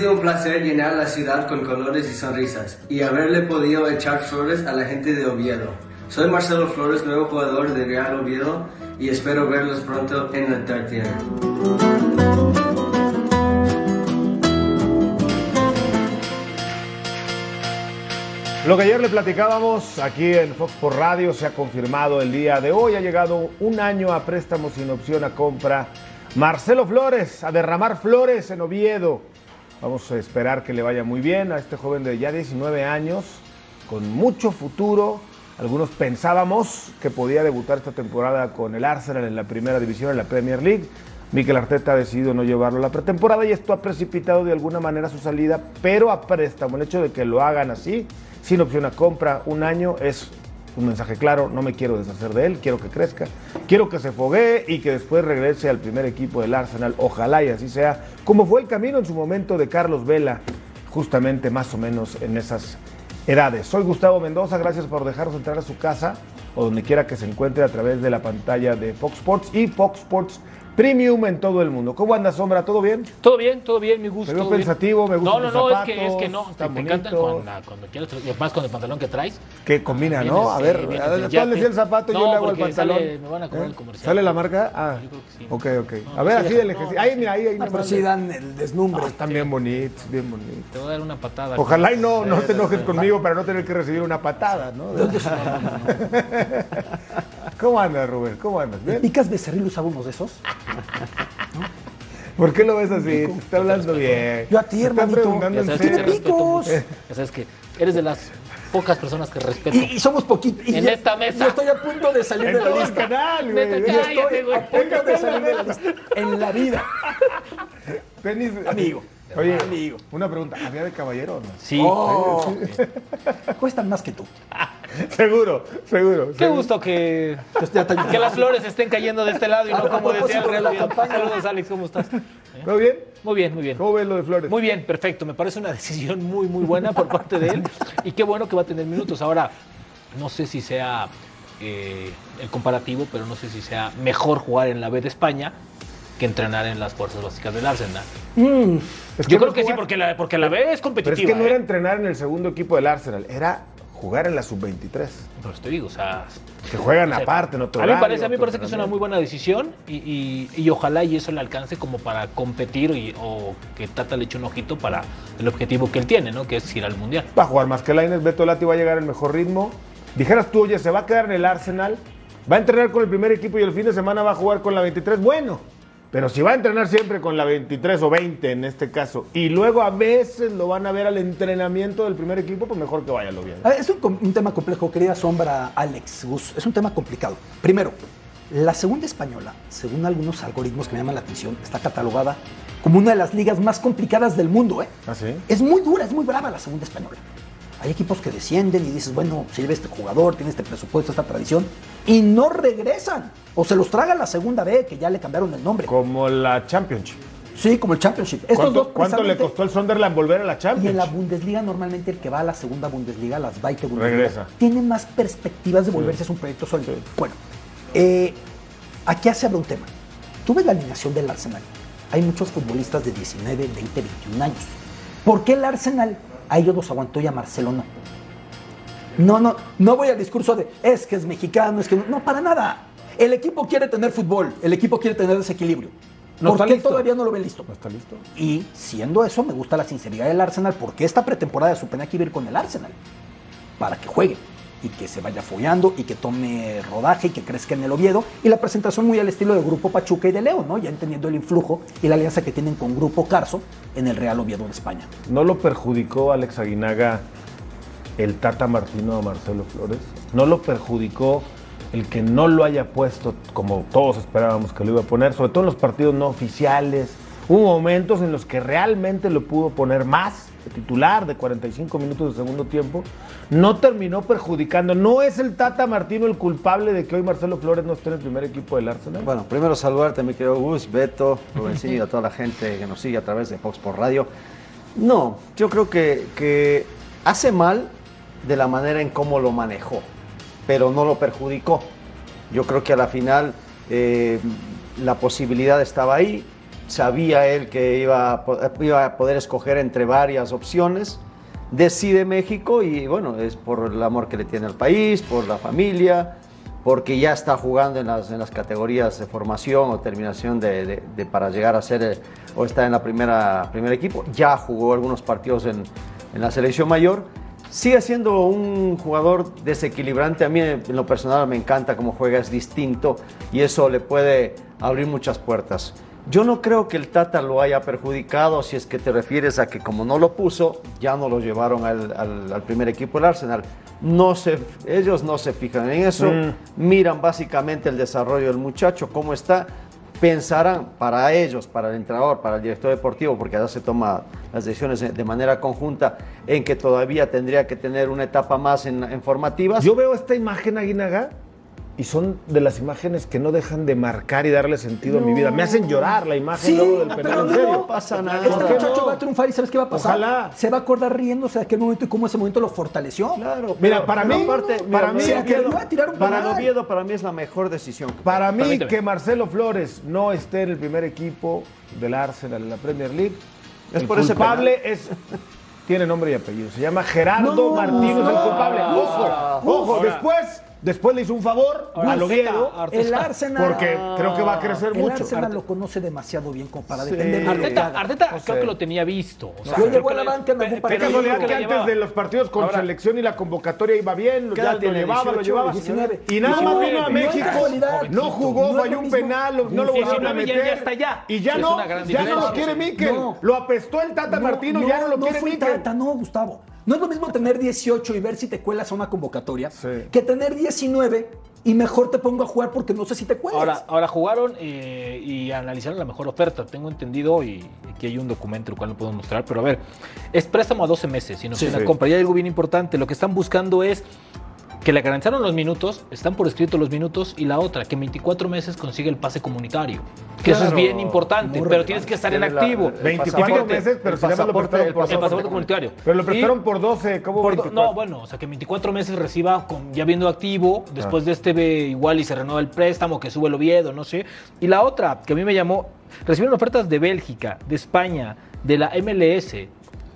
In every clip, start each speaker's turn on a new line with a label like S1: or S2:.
S1: sido un placer llenar la ciudad con colores y sonrisas y haberle podido echar flores a la gente de Oviedo. Soy Marcelo Flores, nuevo jugador de Real Oviedo y espero verlos pronto en la tercera.
S2: Lo que ayer le platicábamos aquí en Fox por Radio se ha confirmado el día de hoy. Ha llegado un año a préstamo sin opción a compra. Marcelo Flores a derramar flores en Oviedo. Vamos a esperar que le vaya muy bien a este joven de ya 19 años, con mucho futuro. Algunos pensábamos que podía debutar esta temporada con el Arsenal en la primera división, en la Premier League. Mikel Arteta ha decidido no llevarlo a la pretemporada y esto ha precipitado de alguna manera su salida, pero a préstamo. El hecho de que lo hagan así, sin opción a compra, un año, es un mensaje claro, no me quiero deshacer de él, quiero que crezca, quiero que se foguee y que después regrese al primer equipo del Arsenal, ojalá y así sea, como fue el camino en su momento de Carlos Vela, justamente más o menos en esas edades. Soy Gustavo Mendoza, gracias por dejarnos entrar a su casa o donde quiera que se encuentre a través de la pantalla de Fox Sports y Fox Sports Premium en todo el mundo. ¿Cómo anda, Sombra? ¿Todo bien?
S3: Todo bien, todo bien, mi gusto.
S2: Te veo
S3: bien.
S2: pensativo, me gustan
S3: No, no, no, es que, es que no. Te, te encantan cuando, cuando quieres, y más con el pantalón que traes.
S2: Que combina, ¿no? A ver,
S3: eh, vienes
S2: a ver,
S3: del
S2: tú el zapato y yo
S3: No,
S2: le hago el pantalón.
S3: sale- me van a cobrar
S2: ¿Eh?
S3: el comercial.
S2: ¿Sale la marca? Ah,
S3: Yo creo que sí.
S2: ok, ok.
S3: No,
S2: a ver,
S3: sí,
S2: así del
S3: no,
S2: ejercicio. Ahí, mira, ahí, ahí.
S4: Ah, pero sí dan el desnumbre.
S2: Ah, están bien bonitos, bien bonitos.
S3: Te voy a dar una patada.
S2: Ojalá y no, no te enojes conmigo para no tener que recibir una patada, ¿no? ¿Cómo andas, Rubén? ¿Cómo andas? ¿Bien?
S4: ¿Picas Becerril usaba unos de esos?
S2: ¿Por qué lo ves así? Te está hablando bien.
S4: Yo a ti, hermanito.
S3: respeto
S4: picos.
S3: mucho. Ya sabes que eres de las pocas personas que respeto.
S4: Y, y somos poquitos.
S3: En esta mesa.
S4: Yo estoy a punto de salir de la lista.
S2: canal, güey.
S4: Yo estoy a punto de salir de la lista. En la vida.
S2: Tenis.
S4: Amigo.
S2: Oye,
S4: Amigo.
S2: una pregunta. ¿Había de caballero o no?
S3: Sí.
S4: Oh. Cuestan más que tú.
S2: Seguro, seguro.
S3: Qué
S2: seguro.
S3: gusto que, que las flores estén cayendo de este lado y no como decía el Real. Saludos, Alex, ¿cómo estás?
S2: ¿Todo bien?
S3: Muy bien, muy bien.
S2: ¿Cómo ves lo de Flores?
S3: Muy bien, perfecto. Me parece una decisión muy, muy buena por parte de él. Y qué bueno que va a tener minutos. Ahora, no sé si sea eh, el comparativo, pero no sé si sea mejor jugar en la B de España que entrenar en las fuerzas básicas del Arsenal.
S2: Es
S3: Yo
S2: no
S3: creo que sí, porque la, porque la B es
S2: Pero es
S3: competitiva.
S2: que no era
S3: ¿eh?
S2: entrenar en el segundo equipo del Arsenal, era jugar en la sub-23.
S3: Pero te digo, o sea,
S2: Que juegan
S3: o sea,
S2: aparte, en otro
S3: a mí me parece, a mí parece que es una muy buena decisión y, y- y ojalá y eso le alcance como para competir y- o que Tata le eche un ojito para el objetivo que él tiene, ¿no? Que es ir al Mundial.
S2: Va a jugar más que Lainez, Beto Lati va a llegar al mejor ritmo. Dijeras tú, oye, se va a quedar en el Arsenal, va a entrenar con el primer equipo y el fin de semana va a jugar con la 23. Bueno, pero si va a entrenar siempre con la 23 o 20 en este caso, y luego a veces lo van a ver al entrenamiento del primer equipo, pues mejor que vaya lo bien.
S4: A ver, Es un, un tema complejo, querida sombra Alex Gus. Es un tema complicado. Primero, La segunda española, según algunos algoritmos que me llaman la atención, está catalogada como una de las ligas más complicadas del mundo. ¿eh?
S2: ¿Ah, sí?
S4: Es muy dura, es muy brava la segunda española. Hay equipos que descienden y dices, bueno, sirve este jugador, tiene este presupuesto, esta tradición, y no regresan. O se los traga la segunda B, que ya le cambiaron el nombre.
S2: Como la Championship.
S4: Sí, como el Championship. Estos
S2: ¿Cuánto,
S4: dos
S2: cuánto le costó el Sunderland volver a la
S4: Y en la Bundesliga, normalmente el que va a la segunda Bundesliga, las Zweite Bundesliga,
S2: Regresa.
S4: tiene más perspectivas de volverse a un proyecto sólido. Bueno, eh, aquí se abre un tema. Tú ves la alineación del Arsenal. Hay muchos futbolistas de 19, 20, 21 años. ¿Por qué el Arsenal a ellos los aguantó y a Marcelo no? No, no, no voy al discurso de es que es mexicano, es que no, no, para nada. El equipo quiere tener fútbol, el equipo quiere tener desequilibrio.
S3: No
S4: ¿Por qué
S3: listo.
S4: todavía no lo ven listo?
S2: ¿No está listo?
S4: Y siendo eso, me gusta la sinceridad del Arsenal, porque esta pretemporada de su pena que ir con el Arsenal, para que juegue y que se vaya follando y que tome rodaje y que crezca en el Oviedo. Y la presentación muy al estilo de Grupo Pachuca y de León, ¿no? Ya entendiendo el influjo y la alianza que tienen con Grupo Carso en el Real Oviedo de España.
S2: ¿No lo perjudicó Alex Aguinaga el Tata Martino a Marcelo Flores? ¿No lo perjudicó el que no lo haya puesto como todos esperábamos que lo iba a poner? Sobre todo en los partidos no oficiales. Hubo momentos en los que realmente lo pudo poner más titular de 45 minutos de segundo tiempo. No terminó perjudicando. ¿No es el Tata Martino el culpable de que hoy Marcelo Flores no esté en el primer equipo del Arsenal?
S5: Bueno, primero saludarte, mi querido Gus, Beto, Rubencillo y a toda la gente que nos sigue a través de Fox por Radio. No, yo creo que, que hace mal de la manera en cómo lo manejó, pero no lo perjudicó. Yo creo que a la final eh, la posibilidad estaba ahí, sabía él que iba a, iba a poder escoger entre varias opciones, decide México y bueno, es por el amor que le tiene al país, por la familia, porque ya está jugando en las, en las categorías de formación o terminación de, para llegar a ser o está en la primera primer equipo. Ya jugó algunos partidos en, en la selección mayor. Sigue siendo un jugador desequilibrante. A mí en lo personal me encanta cómo juega, es distinto y eso le puede abrir muchas puertas. Yo no creo que el Tata lo haya perjudicado si es que te refieres a que como no lo puso, ya no lo llevaron al, al- al primer equipo del Arsenal. No se, ellos no se fijan en eso, miran básicamente el desarrollo del muchacho, cómo está, pensarán para ellos, para el entrenador, para el director deportivo, porque ya se toma las decisiones de manera conjunta, en que todavía tendría que tener una etapa más en, en formativas.
S2: Yo veo esta imagen, Aguinaga, y son de las imágenes que no dejan de marcar y darle sentido a mi vida. Me hacen llorar la imagen luego del penal,
S4: pero
S2: en serio.
S5: no pasa nada.
S4: Este
S2: ¿Por qué
S4: muchacho
S2: no?
S4: va a triunfar y ¿sabes qué va a pasar?
S2: Ojalá.
S4: Se va a acordar riéndose de aquel momento y cómo ese momento lo fortaleció.
S5: Claro,
S2: Mira, para mí-
S5: aparte,
S2: para
S5: mira,
S2: mí-
S4: Se
S5: Oviedo-
S4: atrevió a tirar un
S5: para. Oviedo, para mí es la mejor decisión. que
S2: Para mí,
S3: Permíteme.
S2: que Marcelo Flores no esté en el primer equipo del Arsenal en la Premier League,
S5: Es
S2: el
S5: por ese
S2: culpable es... Tiene nombre y apellido. Se llama Gerardo
S4: No,
S2: Martínez, el culpable. Ojo, ojo. Después, después le hizo un favor
S3: Ahora,
S2: al Oviedo,
S3: Arteta,
S4: El. Arsenal.
S2: porque creo que va a crecer
S4: El
S2: mucho.
S4: Arsenal lo conoce demasiado bien como para
S5: Sí.
S4: depender de lo que
S3: Arteta. Arteta
S2: No sé.
S3: creo que lo tenía visto. O sea,
S4: llegó
S3: que
S4: a la
S3: le-
S4: banca en algún partido.
S3: Pero
S2: que antes de los partidos con
S3: Ahora,
S2: selección y la convocatoria iba bien,
S5: ¿Qué
S2: ya lo llevaba, lo
S5: 18,
S2: llevaba.
S4: 19.
S2: Y nada más vino a
S3: 19,
S2: México, no jugó, falló
S4: lo
S2: un penal, no lo volvieron a
S3: 19 ya-
S2: meter. Y ya no, ya no lo quiere Miquel. Lo apestó el Tata Martino, ya no lo quiere Miquel.
S4: Tata, no, Gustavo. No es lo mismo tener 18 y ver si te cuelas a una convocatoria
S2: Sí.
S4: que tener 19 y mejor te pongo a jugar porque no sé si te cuelas.
S3: Ahora, ahora jugaron eh, y analizaron la mejor oferta. Tengo entendido, y aquí hay un documento el cual lo puedo mostrar, pero a ver, es préstamo a 12 meses, sin opción
S2: Sí.
S3: a compra. Y hay algo bien importante, lo que están buscando es que le garantizaron los minutos, están por escrito los minutos, y la otra, que en 24 meses consigue el pase comunitario. Que eso es bien importante, pero tienes que estar en activo.
S5: el
S2: 24
S3: Fíjate,
S2: meses, pero
S5: el
S2: si lo
S5: pasaporte-
S2: prestaron
S5: el
S2: por
S3: El pasaporte comunitario.
S2: Pero lo
S3: Y-
S2: prestaron por 12, ¿cómo
S3: por do-
S2: 24?
S3: no, bueno, o sea que en 24 meses reciba con, ya viendo activo, después de este ve igual y se renueva el préstamo, que sube el Oviedo, no sé. Y la otra, que a mí me llamó, recibieron ofertas de Bélgica, de España, de la MLS,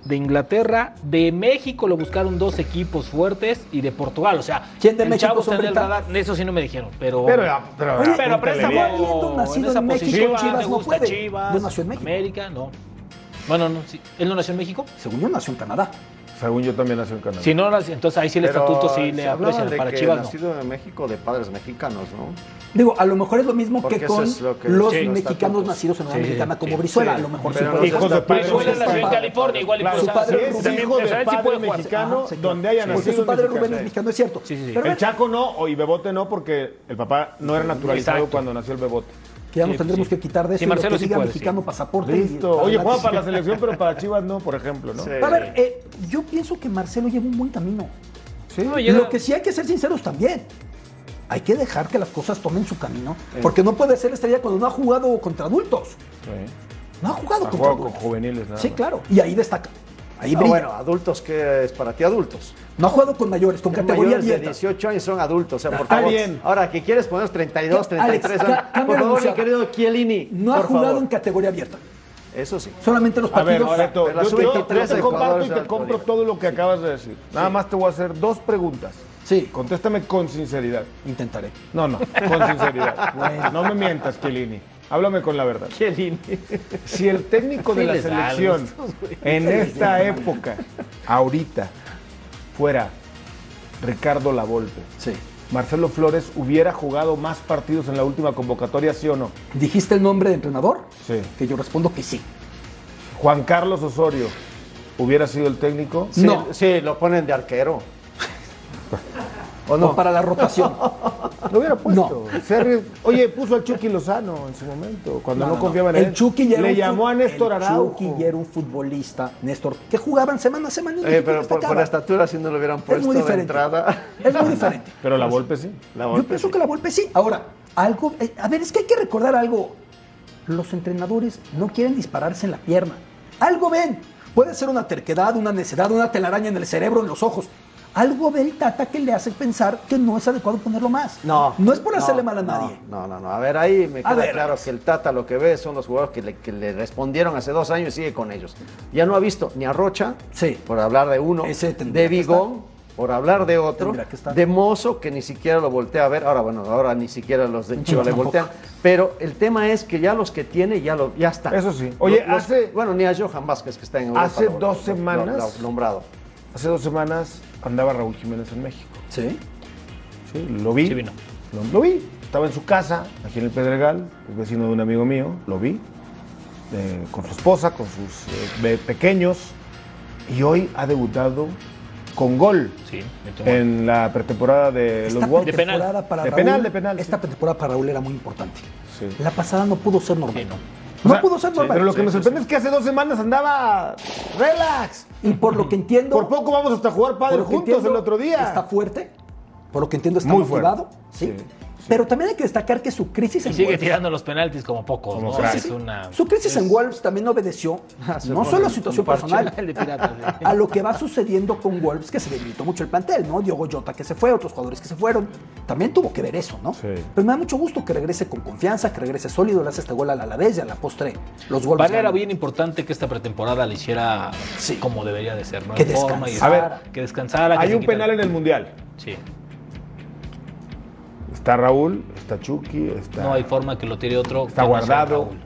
S3: de Inglaterra, de México lo buscaron dos equipos fuertes y de Portugal, o sea,
S4: ¿Quién de
S3: el
S4: México,
S3: chavo está en el radar, eso sí no me dijeron, pero...
S2: Pero, pero,
S4: Oye,
S2: apúntale
S3: préstamo
S2: bien.
S4: habiendo nacido
S3: en
S4: en México, Chivas
S3: ¿te
S4: no
S3: gusta
S4: puede.
S3: Chivas,
S4: No nació en México.
S3: América, no. Bueno, no, sí. ¿él no nació en México?
S4: Según yo nació en Canadá.
S2: Según yo también nació en Canadá.
S3: Si no nació, entonces ahí sí el
S5: Pero
S3: estatuto sí le aprecian, para
S5: que
S3: Chivas no.
S5: nacido en México de padres mexicanos, ¿no?
S4: Digo, a lo mejor es lo mismo
S5: Porque
S4: que con
S5: es lo que-
S4: los
S5: Sí,
S4: mexicanos nacidos en una
S3: Sí,
S4: mexicana como
S3: sí,
S4: Brizuela.
S5: sí.
S4: A lo mejor
S5: Pero
S2: hijos de padres
S3: Brizuela nació en. California, igual y
S4: Claro,
S3: pues,
S4: su padre.
S2: Es hijo de padre mexicano donde haya
S4: Porque
S2: nacido
S4: su padre. Rubén es mexicano, es cierto.
S3: Sí, sí, sí.
S4: Pero a
S2: El Chaco no, o y Bebote no, porque el papá no era naturalizado
S3: Exacto.
S2: cuando nació el Bebote.
S4: que ya nos
S3: Sí,
S4: tendremos
S3: sí.
S4: que quitar de eso
S3: Sí,
S4: y lo
S3: Marcelo
S4: que
S3: sí
S4: diga
S3: puede,
S4: mexicano
S3: sí.
S4: pasaporte.
S2: Listo. Oye, juega para la selección, pero para Chivas no, por ejemplo, ¿no?
S4: A ver, eh, yo pienso que Marcelo lleva un buen camino.
S3: No,
S4: Lo que sí hay que ser sinceros también. Hay que dejar que las cosas tomen su camino. Porque no puede ser estrella cuando no ha jugado contra adultos.
S2: Sí.
S4: No ha jugado
S2: Ha
S4: contra
S2: jugado con
S4: adultos.
S2: juveniles, nada
S4: Sí, claro. Y ahí destaca. Ahí
S5: No,
S4: brilla.
S5: bueno, adultos, ¿qué es para ti adultos?
S4: No ha jugado con mayores, con categoría
S5: mayores de
S4: abierta.
S5: 18 años son adultos, o sea, por
S2: Está
S5: favor.
S2: bien.
S5: Ahora, que quieres poner 32, 33
S4: Alex,
S5: años. Por favor, mi querido Chiellini.
S4: No ha jugado
S5: favor.
S4: en categoría abierta.
S5: Eso sí.
S4: Solamente los
S2: A ver,
S4: partidos.
S5: Pero la
S2: yo, yo- yo
S5: sub-23
S2: te comparto y te compro todo lo que acabas de decir. Nada más te voy a hacer dos preguntas.
S4: Sí.
S2: Contéstame con sinceridad.
S4: Intentaré.
S2: No, no, con sinceridad. No me mientas, Chiellini. Háblame con la verdad.
S5: Chiellini.
S2: Si el técnico de la selección en esta época, ahorita, fuera Ricardo Lavolpe,
S4: Sí.
S2: Marcelo Flores hubiera jugado más partidos en la última convocatoria, ¿sí o no?
S4: ¿Dijiste el nombre de entrenador?
S2: Sí.
S4: Que yo respondo que sí.
S2: Juan Carlos Osorio hubiera sido el técnico.
S5: Sí,
S4: No.
S5: sí, lo ponen de arquero. ¿O
S4: O
S5: no?
S4: para la rotación.
S2: Lo hubiera puesto. Serri- oye, puso al Chucky Lozano en su momento, cuando no, confiaba en él.
S4: El Chucky ya era
S2: Le
S4: un
S2: llamó a Néstor
S4: el
S2: Araujo.
S4: Chucky ya era un futbolista, Néstor, que jugaban semana a semana. el
S5: Eh, pero por, la estatura, si no lo hubieran
S4: Es
S5: puesto
S4: muy
S5: de entrada.
S4: Es muy diferente.
S2: Pero la Volpe sí.
S5: La
S4: Yo pienso
S5: sí.
S4: que la Volpe sí. Ahora, algo. eh, a ver, es que hay que recordar algo. Los entrenadores no quieren dispararse en la pierna. Algo ven. Puede ser una terquedad, una necedad, una telaraña en el cerebro, en los ojos. Algo ve el Tata que le hace pensar que no es adecuado ponerlo más.
S5: No.
S4: No es por hacerle
S5: no,
S4: mal a
S5: no,
S4: nadie.
S5: No, no, no. A ver, ahí me queda
S4: ver.
S5: claro que el Tata lo que ve son los jugadores que le, que le respondieron hace dos años y sigue con ellos. Ya no ha visto ni a Rocha,
S4: Sí.
S5: por hablar de uno,
S4: Ese
S5: de Vigón, por hablar de otro, de Mozo, que ni siquiera lo voltea a ver. Ahora, bueno, ahora ni siquiera los de Chivas le
S4: tampoco.
S5: voltean. Pero el tema es que ya los que tiene, ya, lo, ya están.
S2: Eso sí. Oye,
S5: Los-
S2: hace-
S5: Bueno, ni a Johan Vázquez, que está en Europa.
S2: Hace
S5: lo-
S2: dos
S5: lo-
S2: semanas-
S5: lo- lo- nombrado.
S2: Hace dos semanas andaba Raúl Jiménez en México.
S4: Sí.
S2: Sí, lo vi.
S3: Sí vino.
S2: Lo, lo vi. Estaba en su casa, aquí en el Pedregal, es vecino de un amigo mío, lo vi. eh, con su esposa, con sus eh, pequeños. Y hoy ha debutado con gol
S3: Sí,
S2: en la pretemporada de
S4: Esta
S2: los Wolves.
S3: De penal.
S4: pretemporada para
S2: De
S4: Raúl,
S2: penal, de penal,
S4: Esta
S2: sí.
S4: pretemporada para Raúl era muy importante.
S2: Sí.
S4: La pasada no pudo ser normal.
S3: Sí, no.
S2: O
S4: No
S2: sea,
S4: pudo ser
S2: sí,
S4: normal.
S2: Pero lo que me sorprende es que hace dos semanas andaba relax.
S4: Y por lo que entiendo.
S2: Por poco vamos hasta jugar padre juntos
S4: entiendo,
S2: el otro día.
S4: Está fuerte. Por lo que entiendo, está
S2: Muy
S4: motivado. sí. Pero también hay que destacar que su crisis
S3: Y
S4: en
S3: sigue
S4: Wolves-
S3: tirando los penaltis como pocos,
S2: Como
S3: ¿no? una...
S4: Su crisis en Wolves también obedeció
S5: se
S4: no solo a situación personal, a lo que va sucediendo con Wolves, que se debilitó mucho el plantel, ¿no? Diogo Jota que se fue, otros jugadores que se fueron. También tuvo que ver eso, ¿no?
S2: Sí.
S4: Pero me da mucho gusto que regrese con confianza, que regrese sólido, le hace este gol al Alavés y a la postre los Wolves.
S3: Él era bien importante que esta pretemporada le hiciera
S4: Sí.
S3: como debería de ser, ¿no?
S4: Que
S3: En forma y-
S4: descansara.
S2: A ver,
S3: que descansara. que
S2: Hay un penal en el Mundial.
S3: Sí.
S2: Está Raúl, está Chucky, está,
S3: No hay forma que lo tire otro.
S2: está
S3: no
S2: guardado.
S3: Raúl.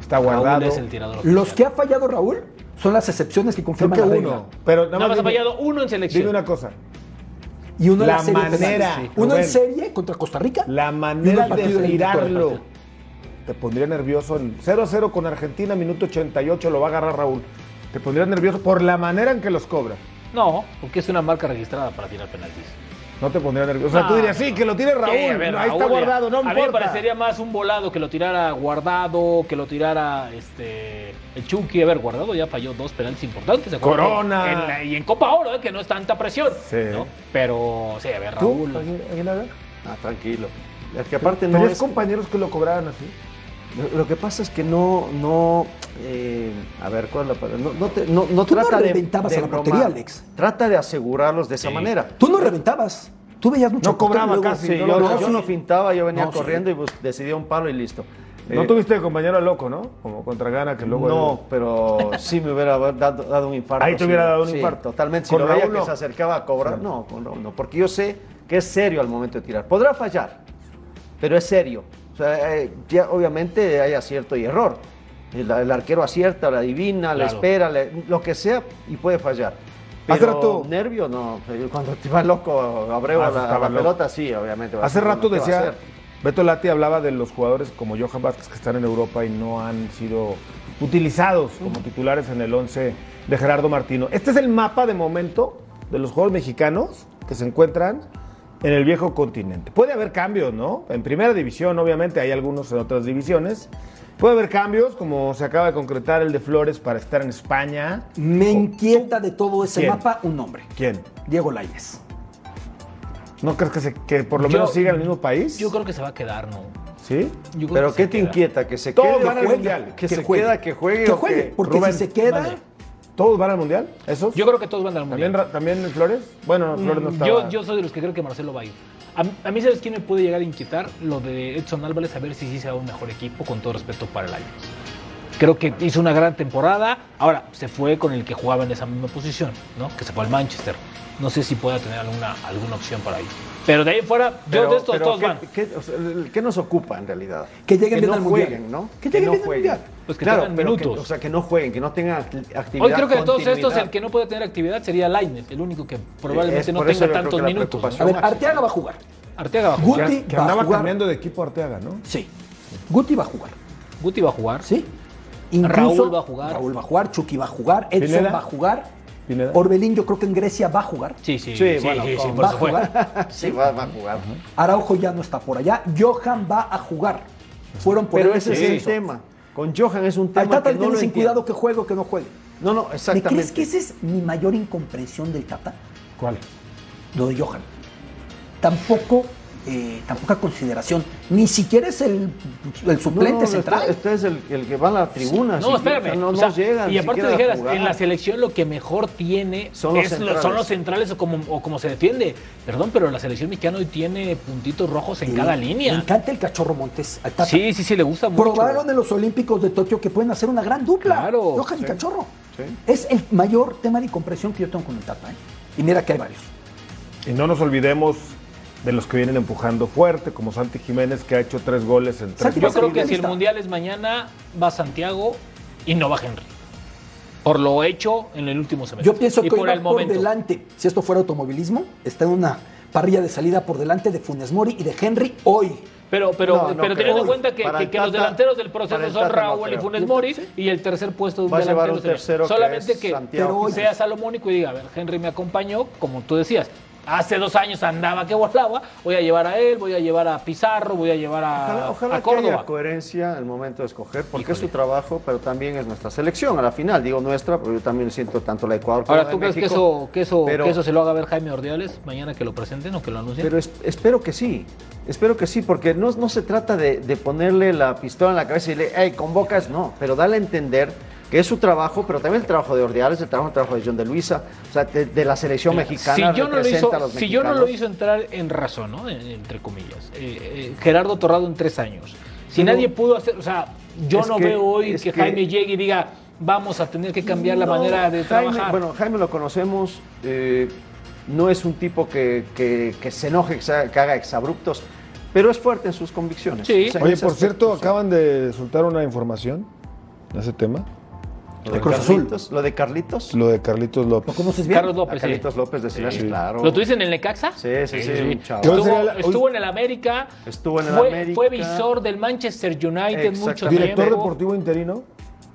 S2: Está
S3: Raúl
S2: guardado.
S3: es el tirador
S4: Los que ha fallado Raúl son las excepciones que
S2: Creo
S4: confirman
S2: que
S4: la regla.
S2: uno. Pero nada
S3: Nada más ha
S2: dime-
S3: fallado uno en selección.
S2: Dime una cosa.
S4: Y uno en
S2: La
S4: la serie
S2: manera.
S4: Uno en serie contra Costa Rica.
S2: La manera
S4: en
S2: de tirarlo te pondría nervioso. En 0-0 con Argentina, minuto 88, lo va a agarrar Raúl. Te pondría nervioso por la manera en que los cobra.
S3: No, porque es una marca registrada para tirar penaltis.
S2: No te pondría nervioso. O sea, tú dirías, sí, que lo tire Raúl.
S3: Sí, a ver,
S2: no, ahí está guardado, no
S3: A
S2: me
S3: mí me
S2: importa.
S3: parecería más un volado que lo tirara guardado, que lo tirara este el Chucky. A ver, guardado ya falló dos penaltis importantes.
S2: Corona.
S3: En la- y en Copa Oro, eh, que no es tanta presión.
S2: Sí.
S3: ¿no? Pero, sí, a ver,
S2: ¿Tú,
S3: Raúl.
S2: Aguil- Aguinaga?
S5: Ah, tranquilo. Es que aparte no
S2: ¿Tenías
S5: es...
S2: compañeros que lo cobraran así?
S5: Lo, que pasa es que no, no, eh, a ver, ¿cuál es la palabra? No, no, te- no, no
S4: Tú no
S5: trata de,
S4: reventabas
S5: de
S4: a la portería. Alex.
S5: Trata de asegurarlos de esa
S3: Sí.
S5: manera.
S4: Tú no reventabas. Tú veías mucho
S2: No cobraba casi,
S5: Sí,
S2: no
S5: yo, yo
S4: sí.
S5: no fintaba, yo venía
S4: No, sí.
S5: corriendo y pues, decidía un palo y listo.
S2: No
S5: Eh,
S2: tuviste de compañero loco, ¿no? Como contra Gana, que luego...
S5: no, pero sí me hubiera dado, dado un infarto.
S2: Ahí te hubiera dado un
S5: Sí,
S2: infarto.
S5: Totalmente. Si lo veía que
S2: no.
S5: se acercaba a cobrar, no, con Raúl no. Porque yo sé que es serio al momento de tirar. Podrá fallar, pero es serio. O sea, eh, ya obviamente hay acierto y error. El, el arquero acierta, la adivina, la espera, lo que sea y puede fallar.
S2: Hace rato-
S5: nervio, no. Cuando te va loco Abreu
S2: Ah,
S5: a la, a la
S2: loco.
S5: pelota, sí, obviamente.
S2: Hace rato decía. Beto Lati hablaba de los jugadores como Johan Vázquez que están en Europa y no han sido utilizados como titulares en el 11 de Gerardo Martino. Este es el mapa de momento de los jugadores mexicanos que se encuentran en el viejo continente. Puede haber cambios, ¿no? En primera división, obviamente, hay algunos en otras divisiones. Puede haber cambios, como se acaba de concretar el de Flores para estar en España.
S4: Me inquieta de todo ese
S2: ¿Quién?
S4: mapa un nombre.
S2: ¿Quién?
S4: Diego Lainez.
S2: ¿No crees que, se- que por lo
S3: Yo-
S2: menos siga en el mismo país?
S3: Yo creo que se va a quedar, ¿no?
S2: ¿Sí?
S3: Yo creo
S5: Pero
S3: que
S5: ¿qué te
S3: queda.
S5: inquieta? ¿Que se
S2: Todos
S5: quede?
S2: van al
S5: que-
S2: Mundial.
S5: Que, se
S4: juegue.
S5: queda, que juegue.
S4: Que
S5: o
S4: juegue,
S5: que-
S4: porque
S2: Rubén,
S4: si se queda,
S3: vale.
S2: ¿Todos van al Mundial? ¿Esos?
S3: Yo creo que todos van al
S2: ¿También,
S3: mundial.
S2: Ra- ¿También Flores? Bueno, no, Flores no estaba.
S3: Yo, yo soy de los que creo que Marcelo va a ir. A, mí- a mí, ¿sabes quién me puede llegar a inquietar? Lo de Edson Álvarez, a ver si sí se da un mejor equipo, con todo respeto para el Ajax. Creo que hizo una gran temporada. Ahora, se fue con el que jugaba en esa misma posición, ¿no? Que se fue al Manchester. No sé si pueda tener alguna, alguna opción para ahí. Pero de ahí fuera, yo
S5: Pero-
S3: de estos todos
S5: ¿qué,
S3: van.
S5: qué- o sea, ¿qué nos ocupa en realidad?
S4: Que lleguen bien
S5: no
S4: al Mundial. Que lleguen
S5: no
S4: bien al
S5: jueguen.
S4: Mundial.
S3: Pues que
S5: claro,
S3: tengan
S5: pero
S3: minutos.
S5: Que, o sea, que no jueguen, que no tengan acti- actividad.
S3: Hoy creo que de todos estos, el que no puede tener actividad sería Lainez, el único que
S5: Es
S3: probablemente no tenga tantos minutos.
S4: A ver. Arteaga va a jugar.
S3: Arteaga va a jugar.
S4: Guti
S2: que
S4: va a
S2: andaba
S4: jugar.
S2: cambiando de equipo Arteaga, ¿no?
S4: Sí. Guti va a jugar.
S3: Guti va a jugar.
S4: ¿Sí?
S3: Raúl va a jugar.
S4: Raúl va a jugar, Chucky va a jugar, Edson
S2: Pineda.
S4: va a jugar.
S2: Pineda.
S4: Orbelín yo creo que en Grecia va a jugar.
S3: Sí, sí,
S5: Sí,
S3: sí,
S5: bueno,
S3: sí,
S4: va a jugar.
S5: Sí, va, va a jugar.
S4: Araujo ya no está por allá. Johan va a jugar. Fueron por
S5: Pero ese es el tema. Con Johan es un
S4: Al
S5: tema
S4: Tata
S5: que
S4: le
S5: no
S4: sin cuidado que juegue o que no juegue.
S5: No, no,
S4: ¿Me
S5: exactamente.
S4: crees que esa es mi mayor incomprensión del Tata?
S2: ¿Cuál?
S4: Lo de Johan. Tampoco, eh, tampoca consideración. Ni siquiera es el, el suplente
S5: No,
S4: central.
S5: Este, este es el, el que va a la tribuna.
S3: No,
S5: si-
S3: espérame.
S5: No,
S3: o
S5: no
S3: sea,
S5: llegan.
S3: y aparte dijeras, en la selección lo que mejor tiene
S5: Son los
S3: es lo-
S5: centrales.
S3: son los centrales o como, o como se defiende. Perdón, pero la selección mexicana hoy tiene puntitos rojos en
S4: Sí.
S3: cada
S4: Me
S3: línea.
S4: encanta el cachorro Montes.
S3: Sí, sí, sí, le gusta mucho.
S4: Probaron en los Olímpicos de Tokio que pueden hacer una gran dupla.
S3: Claro,
S4: Johan y. Cachorro.
S5: Sí.
S4: Es el mayor tema de incomprensión que yo tengo con el Tata. ¿eh? Y mira que hay varios.
S2: Y no nos olvidemos de los que vienen empujando fuerte, como Santi Jiménez, que ha hecho tres goles en tres
S3: Yo creo que si el mundial es mañana, va Santiago y no va Henry. Por lo hecho en el último semestre.
S4: Yo pienso
S3: y
S4: que
S3: por el
S4: por
S3: momento.
S4: delante. Si esto fuera automovilismo, está en una parrilla de salida por delante de Funes Mori y de Henry hoy.
S3: Pero, pero,
S5: No, no
S3: pero teniendo en cuenta que, que- los delanteros del proceso son
S5: no
S3: Raúl y. Funes Mori y el tercer puesto de un
S5: Va a llevar
S3: delantero
S5: un tercero que
S3: Solamente
S5: es
S3: que,
S5: Santiago
S3: sea salomónico y diga, a ver, Henry me acompañó, como tú decías. Hace dos años andaba que volaba, voy a llevar a él, voy a llevar a Pizarro, voy a llevar a,
S5: Ojalá, ojalá
S3: a
S5: que haya
S3: Córdoba.
S5: coherencia en el momento de escoger, porque es su trabajo, pero también es nuestra selección. A la final, digo nuestra, pero yo también siento tanto la Ecuador como
S3: Ahora, ¿tú crees que eso, que, eso,
S5: pero-
S3: que eso se lo haga ver Jaime Ordiales mañana que lo presenten o que lo anuncien?
S5: Pero es- espero que sí, espero que sí, porque no, no se trata de, de ponerle la pistola en la cabeza y decirle, hey, convocas, no, pero dale a entender que es su trabajo, pero también el trabajo de Ordiales, el trabajo, el trabajo de John de Luisa, o sea, de, de la selección mexicana.
S3: si yo, no lo
S5: representa
S3: hizo,
S5: a los
S3: si yo no lo hizo entrar en razón, ¿no? En- entre comillas, eh, eh, Gerardo Torrado en tres años. Si
S5: Pero-
S3: nadie pudo hacer, o sea, yo no
S5: que-
S3: veo hoy que,
S5: que-
S3: Jaime llegue y diga, vamos a tener que cambiar la manera de
S5: Jaime,
S3: trabajar.
S5: Bueno, Jaime lo conocemos, eh, no es un tipo que, que- que se enoje, que, se- que haga exabruptos, pero es fuerte en sus convicciones.
S3: Sí.
S5: O sea,
S2: Oye, por
S5: aspecto,
S2: cierto, acaban de soltar una información de ese tema.
S5: Lo
S4: de
S5: de
S4: Cruz Azul.
S5: Carlitos, lo de Carlitos.
S2: Lo de Carlitos
S4: ¿Lo
S2: López.
S4: conoces bien?
S3: Carlos
S5: A
S3: López, sí.
S5: Carlitos López de Silas,
S2: Sí.
S5: claro.
S3: ¿Lo tuviste en el Necaxa?
S5: Sí, sí, sí, un chavo.
S2: ¿Qué va a
S3: Estuvo, en el América.
S5: Estuvo en el
S3: fue,
S5: América.
S3: Fue visor del Manchester United mucho
S5: Exactamente.
S2: Director
S3: tiempo.
S2: deportivo interino.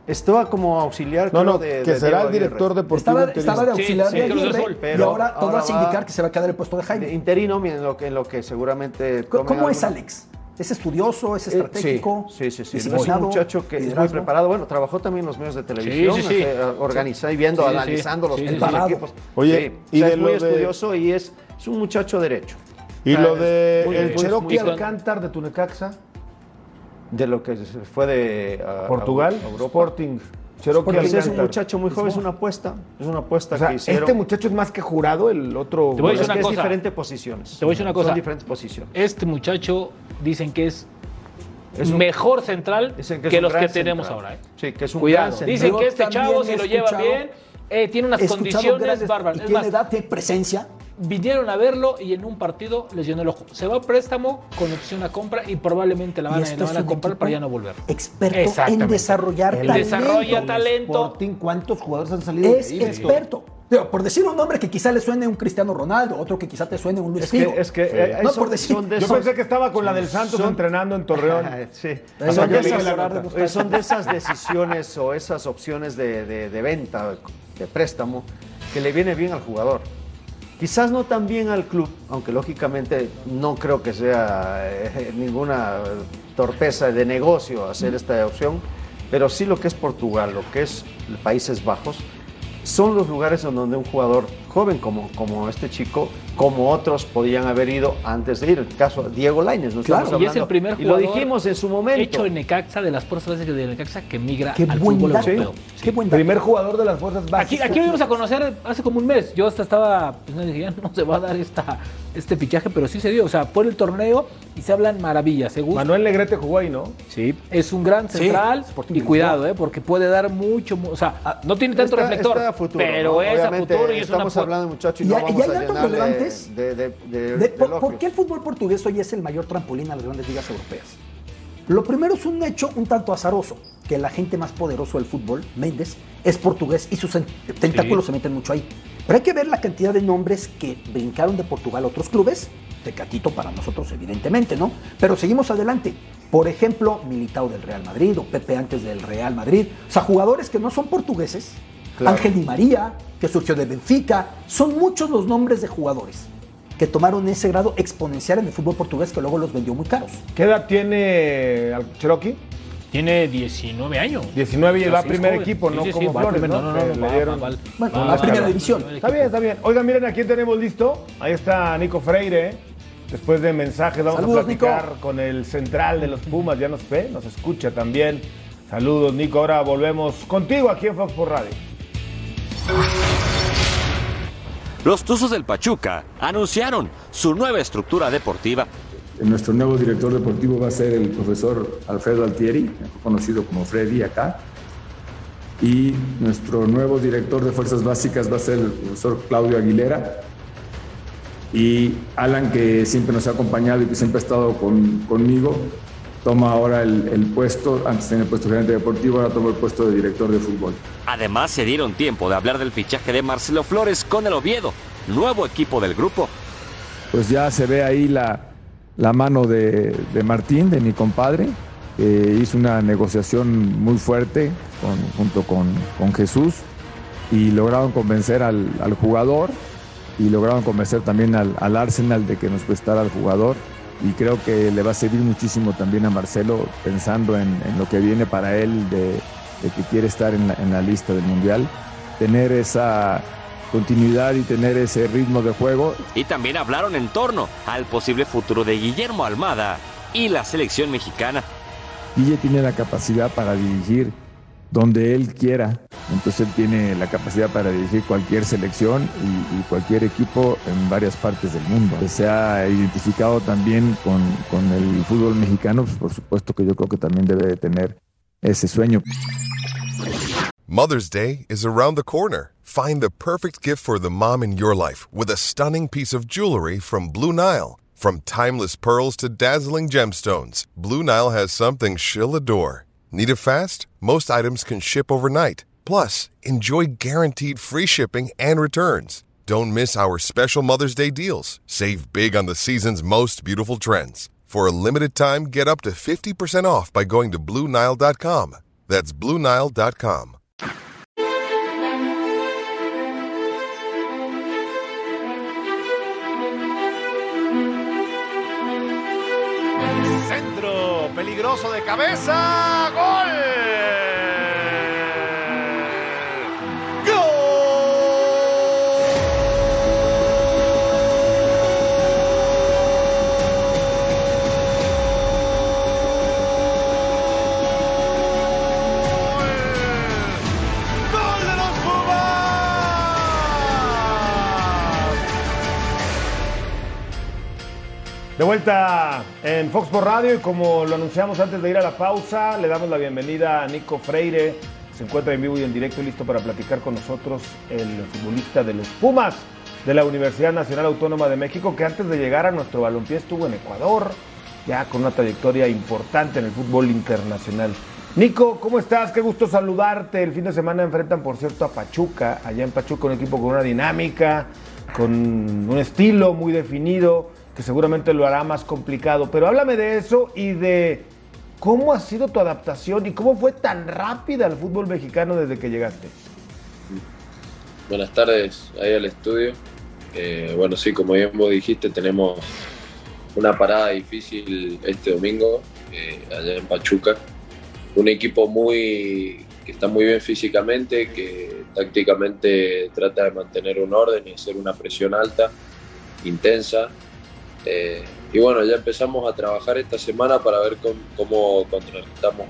S5: Estaba como auxiliar.
S2: No,
S5: creo,
S2: no,
S5: de-
S2: que
S5: de
S2: será
S5: Diego
S2: el director deportivo
S4: Estaba,
S2: interino.
S4: estaba de auxiliar
S3: sí,
S4: de Aguirre
S3: Azul,
S4: y
S5: pero
S4: ahora todo
S5: va-
S4: indicar que se va a quedar el puesto de
S5: De
S4: Jaime.
S5: interino, en lo que, en lo que seguramente.
S4: ¿Cómo es Alex? ¿Es estudioso? ¿Es
S5: Eh,
S4: estratégico?
S5: Sí, sí, sí. sí. Es un muchacho que es muy
S4: liderazgo?
S5: preparado. Bueno, trabajó también en los medios de televisión,
S3: sí, sí.
S5: este, organizando y viendo,
S3: Sí, sí.
S5: analizando los equipos.
S2: Oye,
S5: Sí,
S2: y
S5: o sea,
S2: de
S5: es muy
S2: de-
S5: estudioso y es, es un muchacho derecho.
S2: Y
S5: Ah,
S2: lo de
S5: muy-
S2: el
S5: muy-
S2: Cherokee Alcántar de Tunecaxa,
S5: De lo que fue de a-
S2: Portugal,
S5: a Europa.
S2: Sporting. Cherokee
S5: Porque es un muchacho muy joven, es una apuesta. Es una apuesta
S2: O sea,
S5: que hicieron.
S2: este muchacho es más que jurado, el otro.
S3: Te voy a
S5: es
S3: decir una
S5: que es
S3: cosa.
S5: diferentes posiciones.
S3: Te voy a decir una cosa.
S5: Son diferentes posiciones.
S3: Este muchacho dicen que es,
S5: Es un-
S3: mejor central
S5: Dicen
S3: que, los que tenemos ahora. ¿eh?
S5: Sí, que es un
S3: Cuidado.
S5: gran central.
S3: Dicen que este chavo,
S4: he
S3: si lo lleva bien, eh, tiene unas condiciones bárbaras.
S4: Y
S3: Es
S4: tiene
S3: más,
S4: edad, tiene presencia.
S3: Vinieron a verlo y en un partido les llenó el ojo. Se va a préstamo con opción a compra y probablemente la van, a, la van comprar para ya no volver.
S4: Experto en desarrollar
S3: El
S4: talento.
S3: desarrolla talento.
S2: Sporting, ¿cuántos jugadores han salido
S4: Es experto. Digo, por decir un nombre que quizá le suene un Cristiano Ronaldo, otro que quizá te suene un Luis
S5: Es que,
S4: Figo.
S5: es que eh,
S4: No,
S5: son-
S4: por decir-
S5: son de
S2: Yo
S5: esos-
S2: pensé que estaba con la del Santos
S5: son-
S2: entrenando en Torreón.
S5: Sí. Son, de esas, eh, son de esas decisiones o esas opciones de, de- de venta, de préstamo, que le viene bien al jugador. Quizás no tan bien al club, aunque lógicamente no creo que sea eh, ninguna torpeza de negocio hacer esta opción, pero sí lo que es Portugal, lo que es Países Bajos, son los lugares en donde un jugador joven como, como este chico, como otros podían haber ido antes de ir. El caso de Diego Lainez, ¿no?
S4: Claro,
S3: y es el primer
S5: Y lo
S3: jugador
S5: dijimos en su momento.
S3: Hecho en Necaxa, de las fuerzas básicas de Necaxa, que migra
S4: Qué
S3: al
S4: buen
S3: fútbol
S4: dato.
S3: europeo.
S4: Qué buen dato.
S2: Primer jugador de las fuerzas básicas.
S3: Aquí, aquí lo íbamos a conocer hace como un mes. Yo hasta estaba, pues no dije, ya no se va a dar esta, este fichaje, pero sí se dio. O sea, por el torneo y se hablan maravillas. Según
S2: Manuel Negrete jugó ahí, ¿no?
S3: Sí, es un gran
S4: Sí,
S3: central y cuidado, ¿eh? porque puede dar mucho, mu- o sea, no tiene tanto
S5: Está-
S3: reflector,
S5: está a futuro,
S3: pero
S5: ¿no?
S3: es a futuro y es una
S5: hablando muchachos y,
S4: Y
S5: no
S4: hay- y
S5: vamos
S4: hay
S5: a
S4: datos relevantes
S5: de, de, de-
S4: De-
S5: de
S4: por, por qué el fútbol portugués hoy es el mayor trampolín a las grandes ligas europeas? Lo primero es un hecho un tanto azaroso, que el agente más poderoso del fútbol, Méndez, es portugués y sus en- tentáculos se meten mucho ahí. Pero hay que ver la cantidad de nombres que brincaron de Portugal a otros clubes, Tecatito para nosotros evidentemente, ¿no? Pero seguimos adelante. Por ejemplo, Militao del Real Madrid o Pepe antes del Real Madrid. O sea, jugadores que no son portugueses.
S5: Claro.
S4: Ángel Di María, que surgió de Benfica. Son muchos los nombres de jugadores que tomaron ese grado exponencial en el fútbol portugués que luego los vendió muy caros.
S2: ¿Qué edad tiene al- Cherokee?
S3: Tiene 19 años.
S2: 19 y va a primer
S3: joven.
S2: equipo,
S3: Sí,
S2: no
S3: sí, sí,
S2: como
S3: va a
S2: Flores,
S3: primer-
S2: ¿no?
S3: no, no, no, va-
S2: dieron-
S3: va- va-
S4: Bueno,
S3: va-
S4: la
S3: va-
S4: primera
S3: va-
S4: división.
S3: va-
S2: Está bien, está bien. Oigan, miren a quién tenemos listo. Ahí está Nico Freire. Después de mensajes vamos
S4: Saludos,
S2: a platicar
S4: Nico.
S2: con el central de los Pumas. Ya nos ve, nos escucha también. Saludos, Nico. Ahora volvemos contigo aquí en Fox por Radio.
S6: Los Tuzos del Pachuca anunciaron su nueva estructura deportiva.
S7: Nuestro nuevo director deportivo va a ser el profesor Alfredo Altieri, conocido como Freddy acá. Y nuestro nuevo director de fuerzas básicas va a ser el profesor Claudio Aguilera. Y Alan, que siempre nos ha acompañado y que siempre ha estado con- conmigo, toma ahora el, el puesto, antes tenía el puesto de gerente deportivo, ahora toma el puesto de director de fútbol.
S6: Además, se dieron tiempo de hablar del fichaje de Marcelo Flores con el Oviedo, nuevo equipo del grupo.
S7: pues ya se ve ahí la, la mano de, de Martín, de mi compadre, que hizo una negociación muy fuerte con- junto con, con Jesús y lograron convencer al, al jugador y lograron convencer también al, al Arsenal de que nos prestara al jugador y creo que le va a servir muchísimo también a Marcelo pensando en, en lo que viene para él de, de que quiere estar en la, en la lista del Mundial, tener esa continuidad y tener ese ritmo de juego
S6: Y también hablaron en torno al posible futuro de Guillermo Almada y la selección mexicana.
S7: Guille tiene la capacidad para dirigir donde él quiera. Entonces él tiene la capacidad para dirigir cualquier selección y, y cualquier equipo en varias partes del mundo. Se ha identificado también con, con el fútbol mexicano, pues por supuesto que yo creo que también debe de tener ese sueño.
S8: Mother's Day is around the corner. Find the perfect gift for the mom in your life with a stunning piece of jewelry from Blue Nile. From timeless pearls to dazzling gemstones, Blue Nile has something she'll adore. Need it fast? Most items can ship overnight. Plus, enjoy guaranteed free shipping and returns. Don't miss our special Mother's Day deals. Save big on the season's most beautiful trends. For a limited time, get up to 50% off by going to BlueNile.com. That's BlueNile.com.
S2: Centro peligroso de cabeza. Gol. De vuelta en Fox por Radio y como lo anunciamos antes de ir a la pausa, le damos la bienvenida a Nico Freire. Se encuentra en vivo y en directo y listo para platicar con nosotros el futbolista de los Pumas de la Universidad Nacional Autónoma de México, que antes de llegar a nuestro balompié estuvo en Ecuador, ya con una trayectoria importante en el fútbol internacional. Nico, ¿cómo estás? Qué gusto saludarte. El fin de semana enfrentan, por cierto, a Pachuca. Allá en Pachuca, un equipo con una dinámica, con un estilo muy definido, que seguramente lo hará más complicado. Pero háblame de eso y de cómo ha sido tu adaptación y cómo fue tan rápida el fútbol mexicano desde que llegaste.
S9: Buenas tardes ahí al estudio. Eh, bueno, sí, como bien vos dijiste, tenemos una parada difícil este domingo eh, allá en Pachuca un equipo muy que está muy bien físicamente, que tácticamente trata de mantener un orden y hacer una presión alta, intensa. Eh, y bueno, ya empezamos a trabajar esta semana para ver cómo, contrarrestamos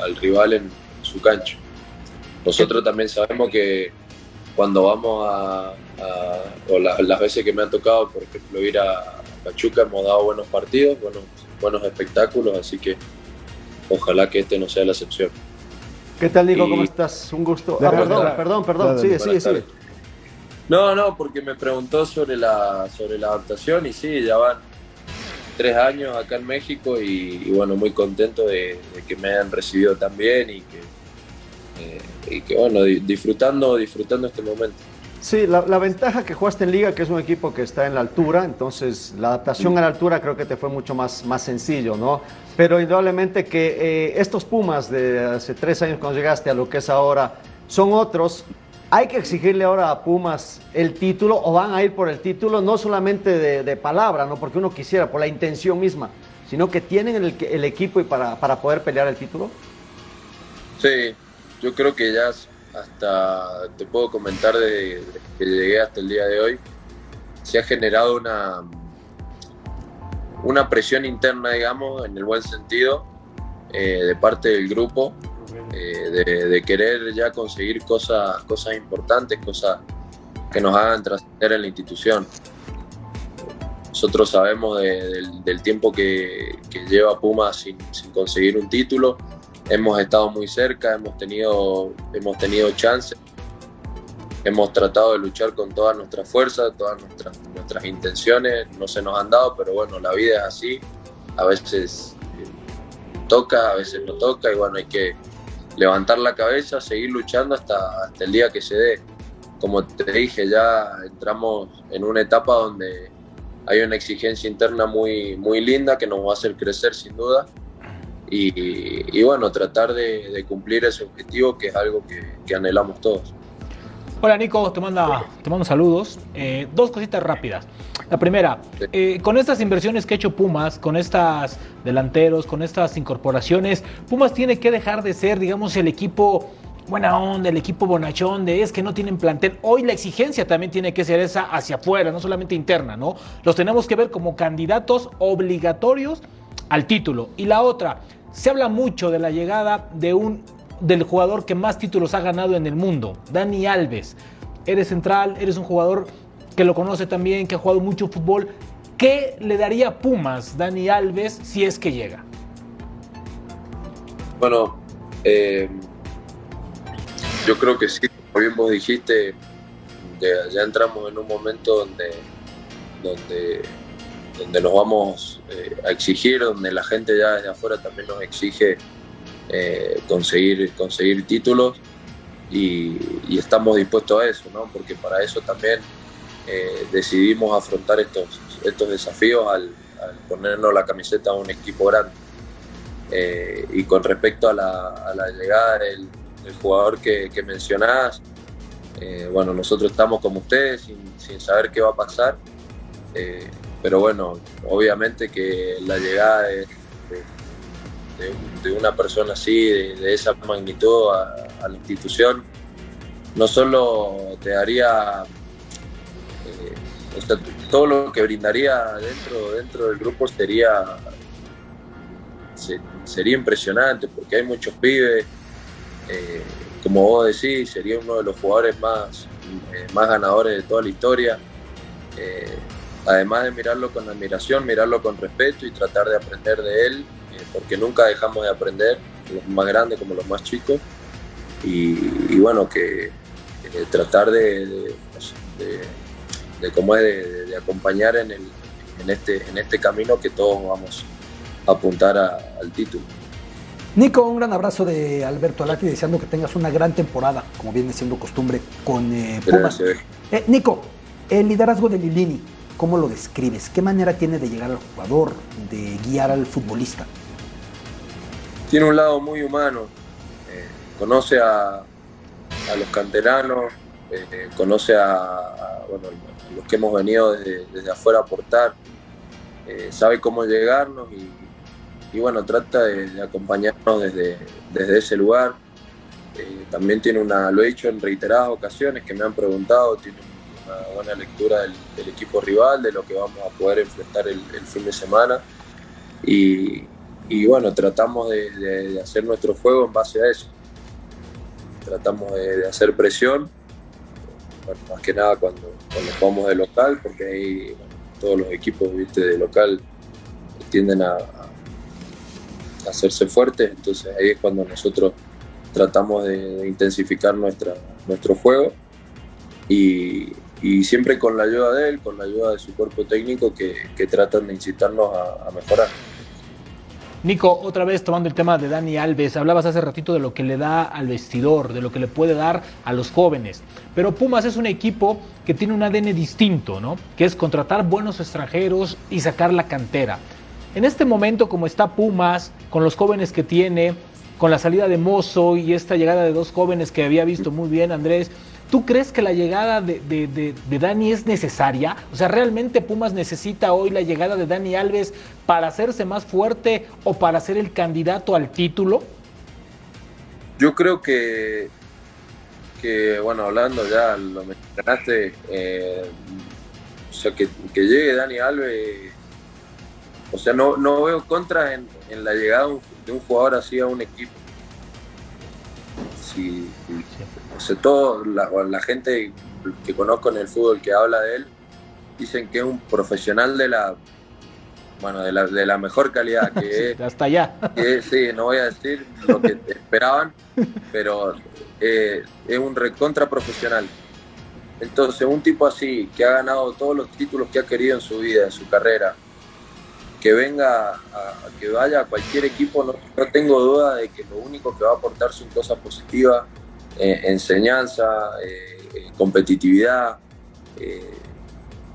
S9: al rival en su cancha. Nosotros también sabemos que cuando vamos a, o las veces que me ha tocado, por ejemplo, ir a Pachuca, hemos dado buenos partidos, buenos, buenos espectáculos, así que ojalá que este no sea la excepción.
S5: ¿Qué tal, Nico? ¿Cómo estás? Un gusto. Ah, perdón, perdón, perdón. Sigue, sigue, sigue.
S9: No, no, porque me preguntó sobre la, sobre la adaptación y sí, ya van tres años acá en México y, bueno, muy contento de, que me hayan recibido tan bien y que, eh, y que bueno, disfrutando, disfrutando este momento.
S5: Sí, la, ventaja que jugaste en Liga, que es un equipo que está en la altura, entonces la adaptación a la altura creo que te fue mucho más, más sencillo, ¿no? Pero indudablemente que eh, estos Pumas de hace tres años cuando llegaste a lo que es ahora son otros. Hay que exigirle ahora a Pumas el título o van a ir por el título, no solamente de, palabra, no porque uno quisiera, por la intención misma, sino que tienen el, equipo y para, para poder pelear el título.
S9: Sí, yo creo que ya hasta, te puedo comentar de, que llegué hasta el día de hoy, se ha generado una, una presión interna, digamos, en el buen sentido, eh, de parte del grupo, eh, de, querer ya conseguir cosas, cosas importantes, cosas que nos hagan trascender en la institución. Nosotros sabemos del, tiempo que, lleva Puma sin, sin conseguir un título. Hemos estado muy cerca, hemos tenido, hemos tenido chances, hemos tratado de luchar con todas nuestras fuerzas, todas nuestras, nuestras intenciones, no se nos han dado, pero bueno, la vida es así, a veces eh, toca, a veces no toca, y bueno, hay que levantar la cabeza, seguir luchando hasta, hasta el día que se dé. Como te dije, ya entramos en una etapa donde hay una exigencia interna muy, muy linda que nos va a hacer crecer sin duda y, bueno, tratar de, cumplir ese objetivo que es algo que, anhelamos todos.
S3: Hola Nico, te, manda, te mando saludos. Eh, dos cositas rápidas. La primera, eh, con estas inversiones que ha hecho Pumas, con estas delanteros, con estas incorporaciones, Pumas tiene que dejar de ser, digamos, el equipo buena onda, el equipo bonachón de es que no tienen plantel. Hoy la exigencia también tiene que ser esa hacia afuera, no solamente interna, ¿no? Los tenemos que ver como candidatos obligatorios al título. Y la otra, se habla mucho de la llegada de un del jugador que más títulos ha ganado en el mundo, Dani Alves. Eres central, eres un jugador que lo conoce también, que ha jugado mucho fútbol. ¿Qué le daría Pumas Dani Alves si es que llega?
S9: Bueno, eh, yo creo que sí, como bien vos dijiste, ya, entramos en un momento donde, donde donde nos vamos eh, a exigir, donde la gente ya desde afuera también nos exige eh, conseguir, conseguir títulos y, estamos dispuestos a eso, ¿no? porque para eso también eh, decidimos afrontar estos, estos desafíos al, ponernos la camiseta a un equipo grande. y con respecto a la, llegada del, jugador que, que mencionás, bueno, nosotros estamos como ustedes sin, saber qué va a pasar pero bueno, obviamente que la llegada de, una persona así, de, esa magnitud a, la institución, no solo te daría, eh, todo lo que brindaría dentro, dentro del grupo sería, sería impresionante, porque hay muchos pibes, eh, como vos decís, sería uno de los jugadores más, eh, más ganadores de toda la historia además de mirarlo con admiración, mirarlo con respeto y tratar de aprender de él, porque nunca dejamos de aprender, los más grandes como los más chicos, y, bueno, que tratar de, de, cómo es de, acompañar en, el, en, este, en este camino que todos vamos a apuntar al título.
S4: Nico, un gran abrazo de Alberto Alati, deseando que tengas una gran temporada, como viene siendo costumbre con eh, Pumas. Eh, Nico, el liderazgo de Lilini, ¿cómo lo describes? ¿Qué manera tiene de llegar al jugador, de guiar al futbolista?
S9: Tiene un lado muy humano, eh, conoce a, a, los canteranos, eh, conoce a, bueno, los que hemos venido desde, desde afuera a aportar, eh, sabe cómo llegarnos y y bueno, trata de, acompañarnos desde, desde ese lugar. También tiene una, lo he dicho en reiteradas ocasiones que me han preguntado, tiene una buena lectura del, equipo rival, de lo que vamos a poder enfrentar el, fin de semana. Y, y bueno, tratamos de, hacer nuestro juego en base a eso. Tratamos de, hacer presión, más que nada cuando, cuando jugamos de local, porque ahí todos los equipos ¿viste? de local tienden a, hacerse fuertes, entonces ahí es cuando nosotros tratamos de, intensificar nuestra, nuestro juego y, siempre con la ayuda de él, con la ayuda de su cuerpo técnico que, tratan de incitarnos a, mejorar.
S3: Nico, otra vez tomando el tema de Dani Alves, hablabas hace ratito de lo que le da al vestidor, de lo que le puede dar a los jóvenes, pero Pumas es un equipo que tiene un ADN distinto, ¿no? Que es contratar buenos extranjeros y sacar la cantera. En este momento, como está Pumas, con los jóvenes que tiene, con la salida de Mozo y esta llegada de dos jóvenes que había visto muy bien, Andrés, ¿tú crees que la llegada de, Dani es necesaria? O sea, ¿realmente Pumas necesita hoy la llegada de Dani Alves para hacerse más fuerte o para ser el candidato al título?
S9: Yo creo que, que bueno, hablando ya, lo mencionaste, eh, o sea, que, llegue Dani Alves o sea, no, no veo contra en, la llegada de un jugador así a un equipo. Si, o sea, todo, la, gente que conozco en el fútbol que habla de él, dicen que es un profesional de la bueno, de la, de la mejor calidad que
S3: es, hasta allá.
S9: sí, no voy a decir lo que esperaban, pero eh, es un recontra profesional. Entonces, un tipo así, que ha ganado todos los títulos que ha querido en su vida, en su carrera, que venga, a, que vaya a cualquier equipo, no, tengo duda de que lo único que va a aportar son cosas positivas, eh, enseñanza, eh, eh, competitividad,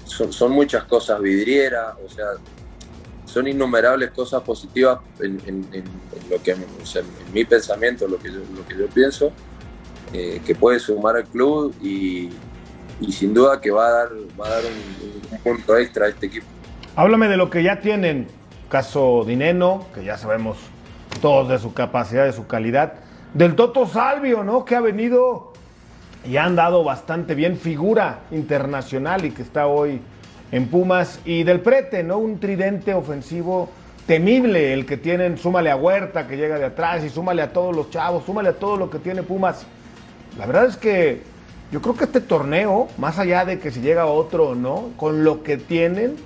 S9: son, son, muchas cosas, vidriera, o sea, son innumerables cosas positivas en, lo que, en mi pensamiento, lo que yo, pienso, que puede sumar al club y, sin duda que va a dar, va a dar un punto extra a este equipo.
S2: Háblame de lo que ya tienen. Caso Dineno, que ya sabemos todos de su capacidad, de su calidad. Del Toto Salvio, ¿no? Que ha venido y ha andado bastante bien, figura internacional y que está hoy en Pumas. Y del Prete, ¿no? Un tridente ofensivo temible, el que tienen, súmale a Huerta que llega de atrás y súmale a todos los chavos, súmale a todo lo que tiene Pumas. La verdad es que yo creo que este torneo, más allá de que si llega otro o no, con lo que tienen,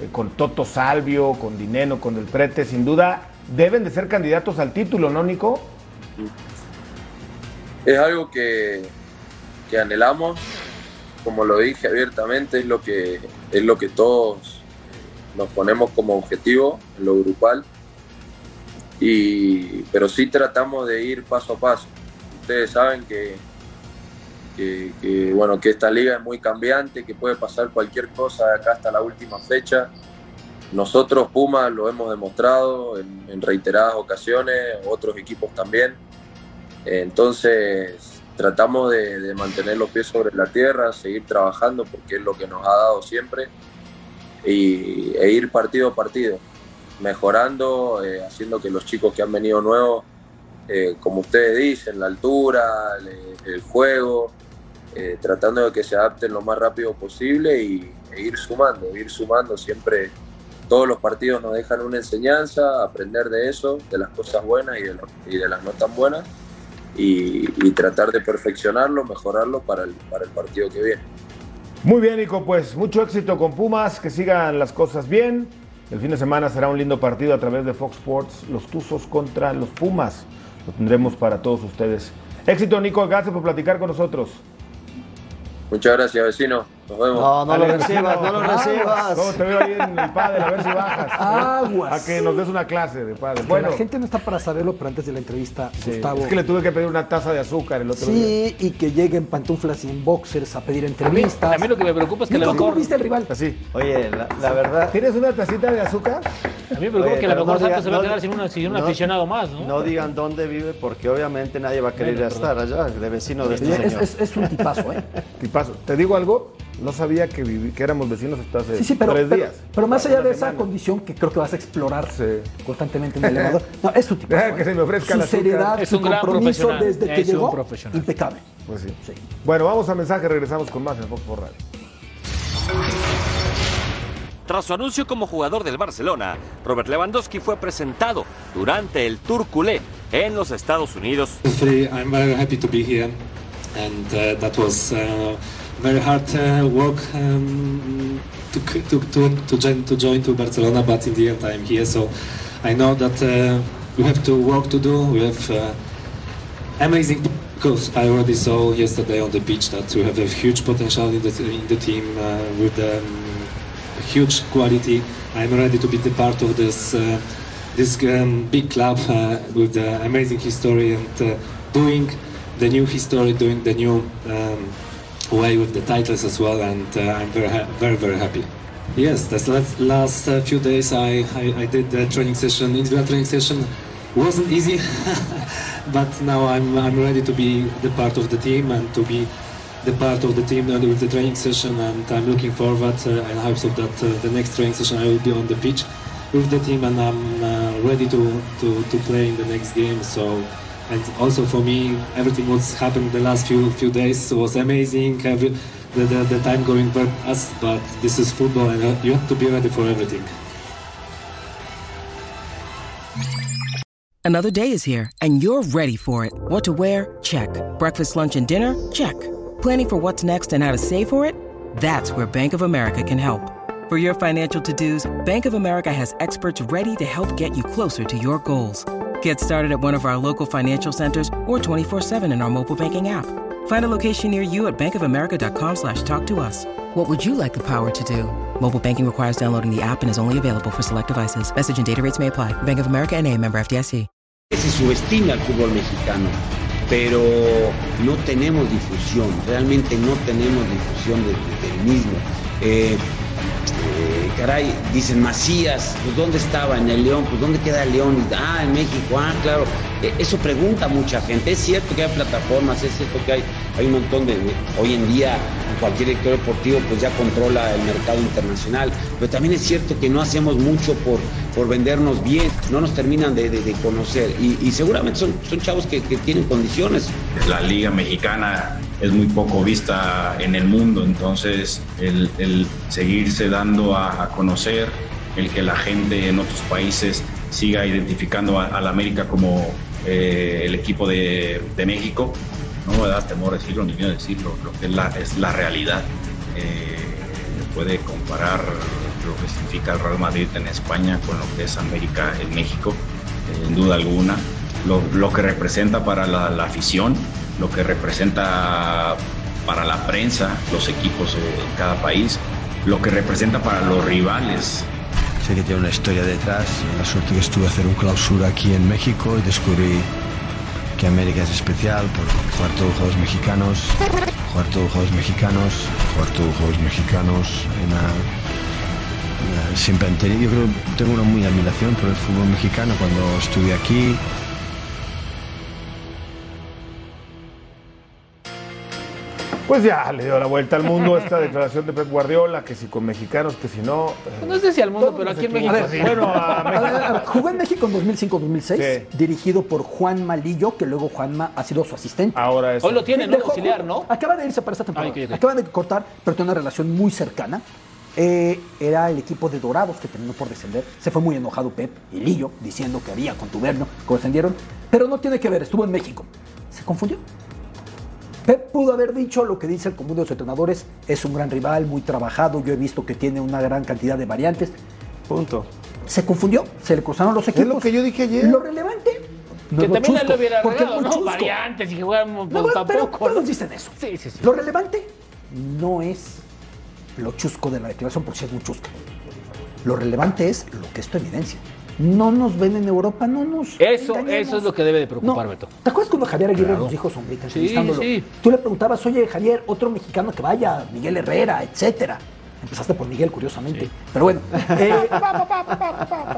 S2: eh, con Toto Salvio, con Dineno, con el Prete, sin duda deben de ser candidatos al título, ¿no, Nico?
S9: Es algo que, que anhelamos, como lo dije abiertamente, es lo que, es lo que todos nos ponemos como objetivo en lo grupal. Y, pero sí tratamos de ir paso a paso. Ustedes saben que que, bueno, que esta liga es muy cambiante, que puede pasar cualquier cosa de acá hasta la última fecha. Nosotros, Puma, lo hemos demostrado en, reiteradas ocasiones, otros equipos también. Entonces, tratamos de, mantener los pies sobre la tierra, seguir trabajando porque es lo que nos ha dado siempre y, e ir partido a partido, mejorando, eh, haciendo que los chicos que han venido nuevos, eh, como ustedes dicen, la altura, el juego, eh, tratando de que se adapten lo más rápido posible y, e ir sumando, ir sumando siempre. Todos los partidos nos dejan una enseñanza, aprender de eso, de las cosas buenas y de, y de las no tan buenas, y, tratar de perfeccionarlo, mejorarlo para el, para el partido que viene.
S2: Muy bien, Nico, pues mucho éxito con Pumas, que sigan las cosas bien. El fin de semana será un lindo partido a través de Fox Sports, los Tuzos contra los Pumas. Lo tendremos para todos ustedes. Éxito, Nico, gracias por platicar con nosotros.
S9: Muchas gracias, vecino. Nos vemos.
S5: No, no lo recibas, no lo recibas.
S2: ¿Cómo te veo ahí en el pádel? A ver si bajas.
S4: Aguas.
S2: A que nos des una clase de pádel.
S4: Bueno, la gente no está para saberlo, pero antes de la entrevista,
S2: sí,
S4: Gustavo.
S2: es que le tuve que pedir una taza de azúcar el otro día.
S4: Sí, y que lleguen pantuflas y en boxers a pedir entrevistas.
S3: A mí lo que me preocupa es que a lo
S4: Nico, ¿cómo viste al rival?
S2: Así.
S5: Oye, la, la verdad.
S2: ¿Tienes una tacita de azúcar?
S3: A mí me preocupa
S5: Oye,
S3: que a lo mejor
S5: no
S3: Santos
S5: diga-
S3: se va a
S5: no
S3: quedar sin, una, sin un
S5: no-
S3: aficionado más, ¿no?
S5: No digan dónde vive porque obviamente nadie va a querer estar allá, de vecino de este
S4: es,
S5: señor.
S4: es- es un tipazo, ¿eh?
S2: Tipazo. ¿Te digo algo? No sabía que, viví- que éramos vecinos hasta hace
S4: Sí, sí, pero,
S2: tres
S4: pero,
S2: días.
S4: pero más allá de esa condición que creo que vas a explorar
S2: Sí.
S4: constantemente en el elevador. No, es un tipazo.
S2: Deja que se me ofrezca
S4: Su
S2: azúcar.
S4: seriedad,
S3: Es
S4: su
S3: un
S4: compromiso desde que
S3: es un
S4: llegó,
S3: profesional.
S4: impecable.
S2: Pues sí.
S4: Sí.
S2: Bueno, vamos a mensaje, regresamos con más en Fox por Radio.
S6: Tras su anuncio como jugador del Barcelona, Robert Lewandowski fue presentado durante el Tour Culé en los Estados Unidos.
S10: I'm very happy to be here, and uh, that was uh, very hard uh, work um, to, to, to, to, join, to join to Barcelona, but in the end I'm here, so I know that uh, we have to work to do. We have uh, amazing because I already saw yesterday on the pitch that we have a huge potential in the, in the team uh, with um, huge quality. I'm ready to be the part of this uh, this um, big club uh, with the amazing history and doing the new history, doing the new um, way with the titles as well. And uh, I'm very very very happy. Yes, this last, last uh, few days I, I, I did the training session, individual training session. wasn't easy, but now I'm I'm ready to be the part of the team and to be the part of the team with the training session and I'm looking forward uh, and hope so that uh, the next training session I will be on the pitch with the team and I'm uh, ready to, to, to play in the next game so and also for me everything what's happened the last few few days was amazing Every, the, the, the time going very fast but this is football and uh, you have to be ready for everything
S11: Another day is here, and you're ready for it. What to wear? Check. Breakfast, lunch, and dinner? Check. Planning for what's next and how to save for it? That's where Bank of America can help. For your financial to dos, Bank of America has experts ready to help get you closer to your goals. Get started at one of our local financial centers or 24-7 in our mobile banking app. Find a location near you at bankofamerica.com slash talk to us. What would you like the power to do? Mobile banking requires downloading the app and is only available for select devices. Message and data rates may apply. Bank of America and a member FDIC.
S12: Se subestima el fútbol mexicano, pero no tenemos difusión, realmente no tenemos difusión de- de- mismo. Eh, eh, caray, dicen Macías, pues ¿dónde estaba? En el León, pues ¿dónde queda el León? Ah, en México, ah, claro. Eh, eso pregunta mucha gente. Es cierto que hay plataformas, es cierto que hay, hay un montón de, de- Hoy en día, cualquier director deportivo pues ya controla el mercado internacional, pero también es cierto que no hacemos mucho por, por vendernos bien, no nos terminan de, de- de conocer. Y, y seguramente son, son chavos que, que tienen condiciones.
S13: La liga mexicana es muy poco vista en el mundo, entonces el, seguirse dando a, conocer, el que la gente en otros países siga identificando a, la América como eh, el equipo de, de México, no me da temor decirlo ni miedo decirlo, lo que es la, es la realidad. Eh, puede comparar lo que significa el Real Madrid en España con lo que es América en México, eh, en duda alguna. Lo, lo que representa para la, la afición, lo que representa para la prensa, los equipos en cada país, lo que representa para los rivales.
S14: Sé que tiene una historia detrás. La suerte que estuve a hacer un clausura aquí en México y descubrí que América es especial por jugar todos los juegos mexicanos, jugar todos los juegos mexicanos, jugar todos los juegos mexicanos. Una- siempre han tenido, yo creo, tengo una muy admiración por el fútbol mexicano cuando estuve aquí.
S2: Pues ya le dio la vuelta al mundo esta declaración de Pep Guardiola, que si con mexicanos, que si no. eh,
S3: No sé si al mundo, pero aquí en México.
S2: Bueno, a
S4: A ver, a ver,
S2: México.
S4: jugó en México en 2005-2006,
S2: Sí.
S4: dirigido por Juan Malillo, que luego Juanma ha sido su asistente.
S2: Ahora es.
S3: Hoy lo tiene, ¿no?
S4: Dejó-
S3: Auxiliar, ¿no?
S4: Acaba de irse para esta temporada.
S3: Ay.
S4: Acaban de cortar, pero tiene una relación muy cercana. Eh, era el equipo de Dorados que terminó por descender. Se fue muy enojado Pep y Lillo, diciendo que había contubernio, que descendieron. Pero no tiene que ver, estuvo en México. Se confundió. Pep pudo haber dicho lo que dice el común de los entrenadores, es un gran rival, muy trabajado, yo he visto que tiene una gran cantidad de variantes.
S5: Punto.
S4: Se confundió, se le cruzaron los equipos.
S2: Es lo que yo dije ayer.
S4: Lo relevante. no
S3: Que
S4: es lo
S3: también él
S4: chusco,
S3: lo hubiera arreglado, ¿no?
S4: chusco.
S3: Variantes y que jugamos
S4: No, bueno, pero
S3: tampoco.
S4: todos dicen eso.
S3: Sí, sí, sí.
S4: Lo relevante no es lo chusco de la declaración, por si es muy chusca. Lo relevante es lo que esto evidencia. No nos ven en Europa, no nos.
S3: Eso, eso es lo que debe de preocupar,
S4: No. ¿Te acuerdas cuando Javier Aguirre
S3: Claro.
S4: nos dijo, sombrita,
S3: Sí,
S4: entrevistándolo?
S3: sí.
S4: Tú le preguntabas, oye, Javier, otro mexicano que vaya, Miguel Herrera, etcétera. Empezaste por Miguel, curiosamente. Pero bueno, eh,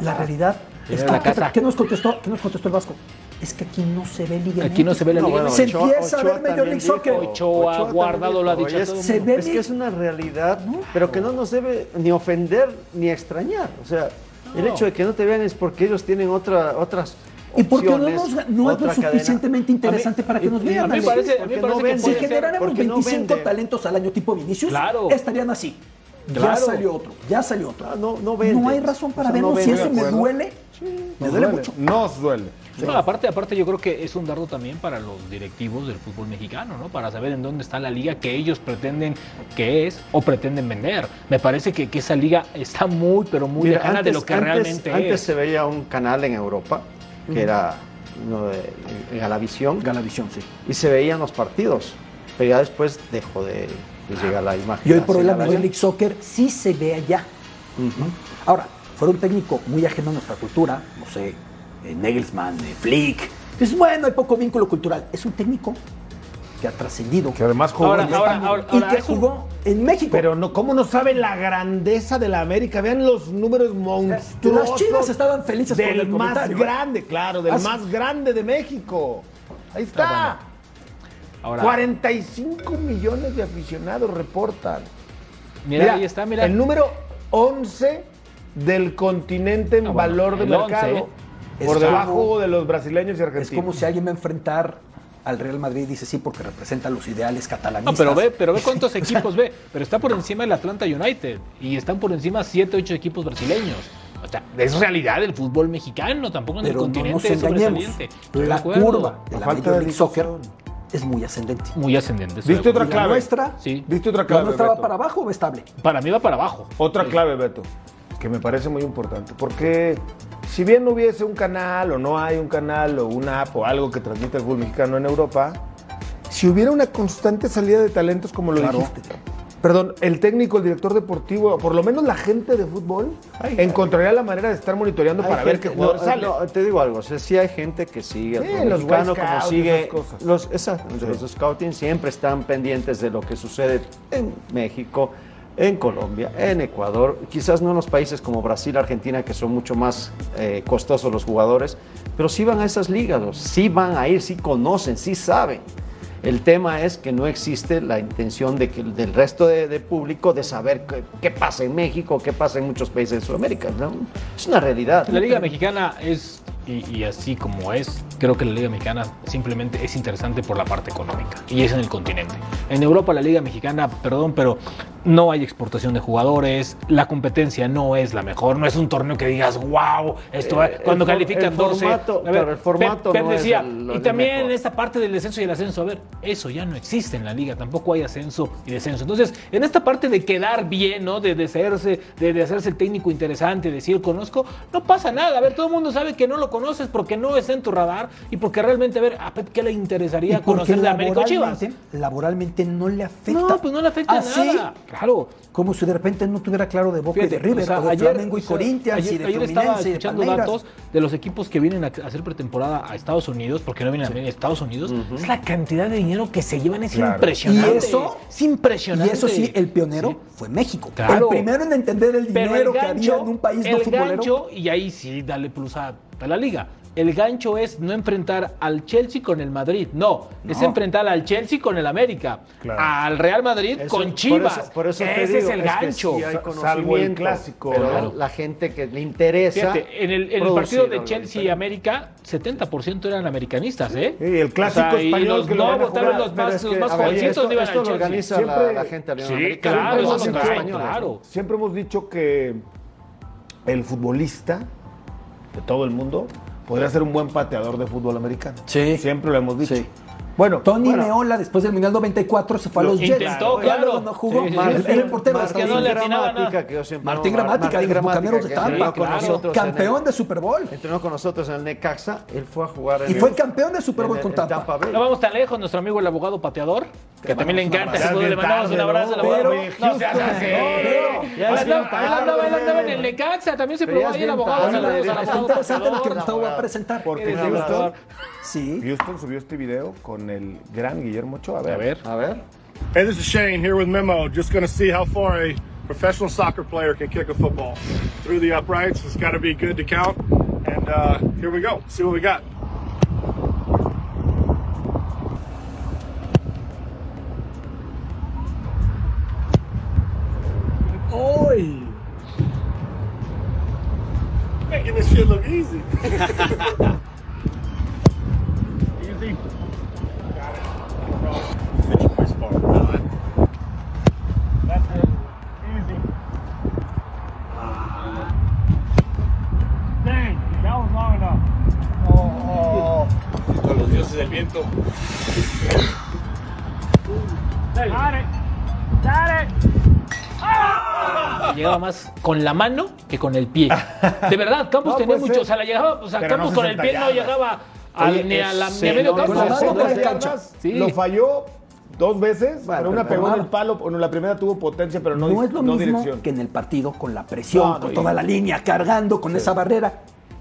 S4: la realidad es que,
S3: la.
S4: ¿qué nos contestó? ¿Qué nos contestó el Vasco? Es que aquí no se ve Liga
S3: Aquí no se ve la. Liga
S4: Se
S3: MX.
S4: empieza a
S5: Ochoa
S4: ver Major League Soccer.
S3: Ochoa, Guardado lo ha dicho
S5: Oye,
S3: a todo el
S4: se ve
S5: Es que es una realidad, pero que no nos debe ni ofender ni extrañar. O sea, el
S3: No.
S5: hecho de que no te vean es porque ellos tienen otra, otras
S4: ¿Y por qué no,
S5: opciones,
S4: nos- no es lo
S5: cadena.
S4: suficientemente interesante para que nos vean?
S3: a mí me
S4: Ale?
S3: parece- a mí me
S5: Porque
S3: parece
S5: no
S3: que
S5: venden.
S4: si generáramos
S5: porque no
S4: 25
S5: venden.
S4: talentos al año tipo Vinicius,
S3: Claro.
S4: estarían así. Ya salió otro, ya salió otro.
S5: Ah, no, no venden.
S4: No hay razón para
S5: O sea, no
S4: vernos y
S5: venden.
S4: eso me
S2: acuerdo.
S4: Me duele mucho.
S2: Nos duele.
S3: No, aparte, aparte yo creo que es un dardo también para los directivos del fútbol mexicano, ¿no? Para saber en dónde está la liga que ellos pretenden que es o pretenden vender. Me parece que, que esa liga está muy, pero muy
S5: Mira,
S3: lejana de
S5: antes-
S3: lo que
S5: antes-
S3: realmente
S5: Antes
S3: es.
S5: se veía un canal en Europa que era uno de Galavisión.
S4: Galavisión, sí.
S5: Y se veían los partidos. Pero ya después dejó de, de llegar la imagen.
S4: Y hoy por hoy la Major. League Soccer sí se ve allá. Ahora, fuera un técnico muy ajeno a nuestra cultura, no sé, eh, Nagelsmann, eh, Flick. Pues bueno, hay poco vínculo cultural. Es un técnico que ha trascendido.
S2: Que además jugó
S3: Ahora,
S2: en
S3: ahora,
S4: y que
S3: eso-
S4: jugó en México.
S2: Pero no, ¿cómo no sabe la grandeza de la América? Vean los números monstruosos.
S4: Las chivas estaban felices con
S2: del
S4: el
S2: más
S4: ¿eh?
S2: grande, claro, del
S4: Así-
S2: más grande de México. Ahí está.
S3: Ah, Ahora,
S2: 45 millones de aficionados reportan.
S3: mira, ahí está, mira.
S2: El número 11 del continente en
S3: Ah, bueno,
S2: valor de
S3: el
S2: mercado.
S3: 11,
S4: ¿eh?
S2: Por
S4: Es
S2: debajo
S4: como-
S2: de los brasileños y
S4: Es
S2: argentinos.
S4: como si alguien va a enfrentar al Real Madrid y dice sí porque representa los ideales catalanistas.
S3: No, pero ve, pero ve cuántos equipos ve. Pero está por encima el Atlanta United. Y están por encima 7, 8 equipos brasileños. O sea, es realidad el fútbol mexicano, tampoco en el
S4: Pero no nos
S3: continente es sobresaliente.
S4: La
S3: acuerdo.
S4: curva de la
S2: falta
S4: Major
S2: de
S4: Soccer es muy ascendente.
S3: Muy ascendente.
S2: ¿Viste otra.
S4: ¿Y la
S2: clave?
S4: nuestra?
S3: Sí.
S2: ¿Viste otra
S4: ¿La
S2: clave?
S4: nuestra va
S2: Beto?
S4: para abajo o estable?
S3: Para mí va para abajo.
S2: Otra
S3: Sí.
S2: clave, Beto, que me parece muy importante, porque si bien no hubiese un canal o no hay un canal o una app o algo que transmita el fútbol mexicano en Europa, si hubiera una constante salida de talentos como lo
S4: Claro.
S2: dijiste, perdón, el técnico, el director deportivo, o por lo menos la gente de fútbol, encontraría la manera de estar monitoreando para ver
S5: gente-
S2: qué jugador
S5: no,
S2: sale.
S5: no, te digo algo, o sea, sí hay gente que sigue
S2: Sí,
S5: fútbol
S2: los
S5: mexicano,
S2: Boy
S5: como
S2: Scouts,
S5: sigue los, exacto, los scouting siempre están pendientes de lo que sucede en México, en Colombia, en Ecuador, quizás no en los países como Brasil, Argentina, que son mucho más eh, costosos los jugadores, pero sí van a esas ligas, sí van a ir, sí conocen, sí saben. El tema es que no existe la intención de que, del resto de, de público de saber qué, qué pasa en México, qué pasa en muchos países de Sudamérica. ¿no? Es una realidad.
S3: La Liga Mexicana es, y, y así como es, creo que la Liga Mexicana simplemente es interesante por la parte económica. Y es en el continente. En Europa la Liga Mexicana, perdón, pero no hay exportación de jugadores, la competencia no es la mejor, no es un torneo que digas, wow, esto va-".
S5: Eh,
S3: cuando califican
S5: el
S3: 12.
S5: formato,
S3: a ver,
S5: claro, el formato
S3: Pep- Pep
S5: no es
S3: decía,
S5: el-
S3: y también
S5: mejor.
S3: esta parte del descenso y el ascenso, a ver, eso ya no existe en la liga, tampoco hay ascenso y descenso. Entonces, en esta parte de quedar bien, ¿no? De, de hacerse, de, de hacerse el técnico interesante, decir conozco, no pasa nada. A ver, todo el mundo sabe que no lo conoces porque no es en tu radar y porque realmente, a ver, a Pep, ¿qué le interesaría conocer de América Chivas?
S4: laboralmente, no le afecta.
S3: No, pues no le afecta
S4: Así,
S3: nada. Claro.
S4: Como si de repente no tuviera claro de Boca y de River,
S3: o sea,
S4: o de
S3: ayer,
S4: Flamengo y
S3: o sea,
S4: Corinthians,
S3: ayer,
S4: y de
S3: ayer estaba
S4: Fluminense, y de
S3: escuchando datos de los equipos que vienen a hacer pretemporada a Estados Unidos, porque no vienen a Estados Unidos. Es la cantidad de dinero que se llevan, es
S2: Claro.
S3: impresionante.
S4: Y eso-
S3: es impresionante.
S4: Y eso sí, el pionero fue México.
S3: Claro.
S4: El primero en entender el dinero
S3: el
S4: que había en un país no futbolero.
S3: gancho, y ahí sí, dale plus a, a la liga. El gancho es no enfrentar al Chelsea con el Madrid, no, es
S4: No.
S3: enfrentar al Chelsea con el América,
S2: Claro.
S3: al Real Madrid
S5: Eso-
S3: con
S5: por
S3: Chivas.
S5: eso- Por eso, te
S3: Ese
S5: digo,
S3: es el
S5: que
S3: gancho.
S5: sí hay
S2: Salvo el clásico,
S5: Pero
S2: claro.
S5: la gente que le interesa.
S3: Fíjate, en el, en el partido de Chelsea y. América, 70% eran americanistas, ¿eh?
S2: Sí, el clásico
S3: O sea, y
S2: español
S3: los
S2: que
S3: no votaron los más,
S5: es
S3: los
S5: que,
S3: más
S5: ver,
S3: jovencitos
S5: esto,
S3: iban
S5: esto
S3: al Chelsea.
S5: organiza
S2: Siempre-
S5: la, la gente
S3: Sí, sí, claro.
S2: Siempre hemos dicho que el futbolista de todo el mundo podría ser un buen pateador de fútbol americano.
S4: Sí.
S2: Siempre lo hemos dicho.
S4: Sí.
S2: Bueno,
S4: Tony
S2: bueno,
S4: Meola, después del Mundial 94, se fue a
S3: Lo
S4: los Jets.
S3: intentó,
S4: Ya
S3: claro.
S4: no jugó.
S3: Sí, sí,
S4: Mar-
S3: sí.
S4: Era el portero Estados
S3: no le.
S5: Gramática, que yo siempre
S4: Martín Gramática,
S5: Martín
S4: de los
S5: Gramática,
S4: Bucaneros de
S5: que
S4: Tampa.
S5: entrenó con
S3: Claro.
S5: nosotros en
S4: Campeón
S5: el-
S4: de Super Bowl.
S5: Entrenó con nosotros en el Necaxa, él fue a jugar en
S4: Y
S5: el-
S4: fue campeón de Super Bowl con
S5: el- en
S4: Tampa.
S5: Bay.
S3: No vamos tan lejos, nuestro amigo el abogado pateador Que también le encanta ese fútbol. Le mandamos un abrazo. le
S2: Pero,
S3: No Ya
S2: no,
S3: él
S2: ya
S3: andaba, él andaba, en el Necaxa. También se probó ahí el abogado.
S4: Está interesante lo que. Gustavo va a presentar.
S2: Porque Houston.
S4: Sí.
S2: Houston subió este video con el gran Guillermo Ochoa. A ver.
S3: A ver.
S5: A ver.
S15: Hey, this is Shane here with Memo. Just going to see how far a professional soccer player can kick a football. Through the uprights, it's got to be good to count. And uh, here we go. See what we got.
S4: ¡Uy!
S15: Making this shit look easy.
S3: Llegaba más con la mano que con el pie. De verdad, Campos
S2: No,
S3: tenía
S2: puede
S3: mucho. O sea, la llegaba, o sea,
S2: Pero
S3: Campos
S2: no
S3: con el pie no
S2: 60
S3: llegaba a-
S5: Oye,
S3: ni a la
S5: es-
S3: ni a medio campo.
S4: con la mano la cancha.
S3: Sí.
S2: Lo falló dos veces,
S5: Bueno,
S2: pero una pegó en el palo. Bueno, la primera tuvo potencia, pero no,
S4: No, es lo
S2: no
S4: mismo
S2: dirección.
S4: que en el partido con la presión,
S2: No, no,
S4: con toda la línea, cargando con esa barrera.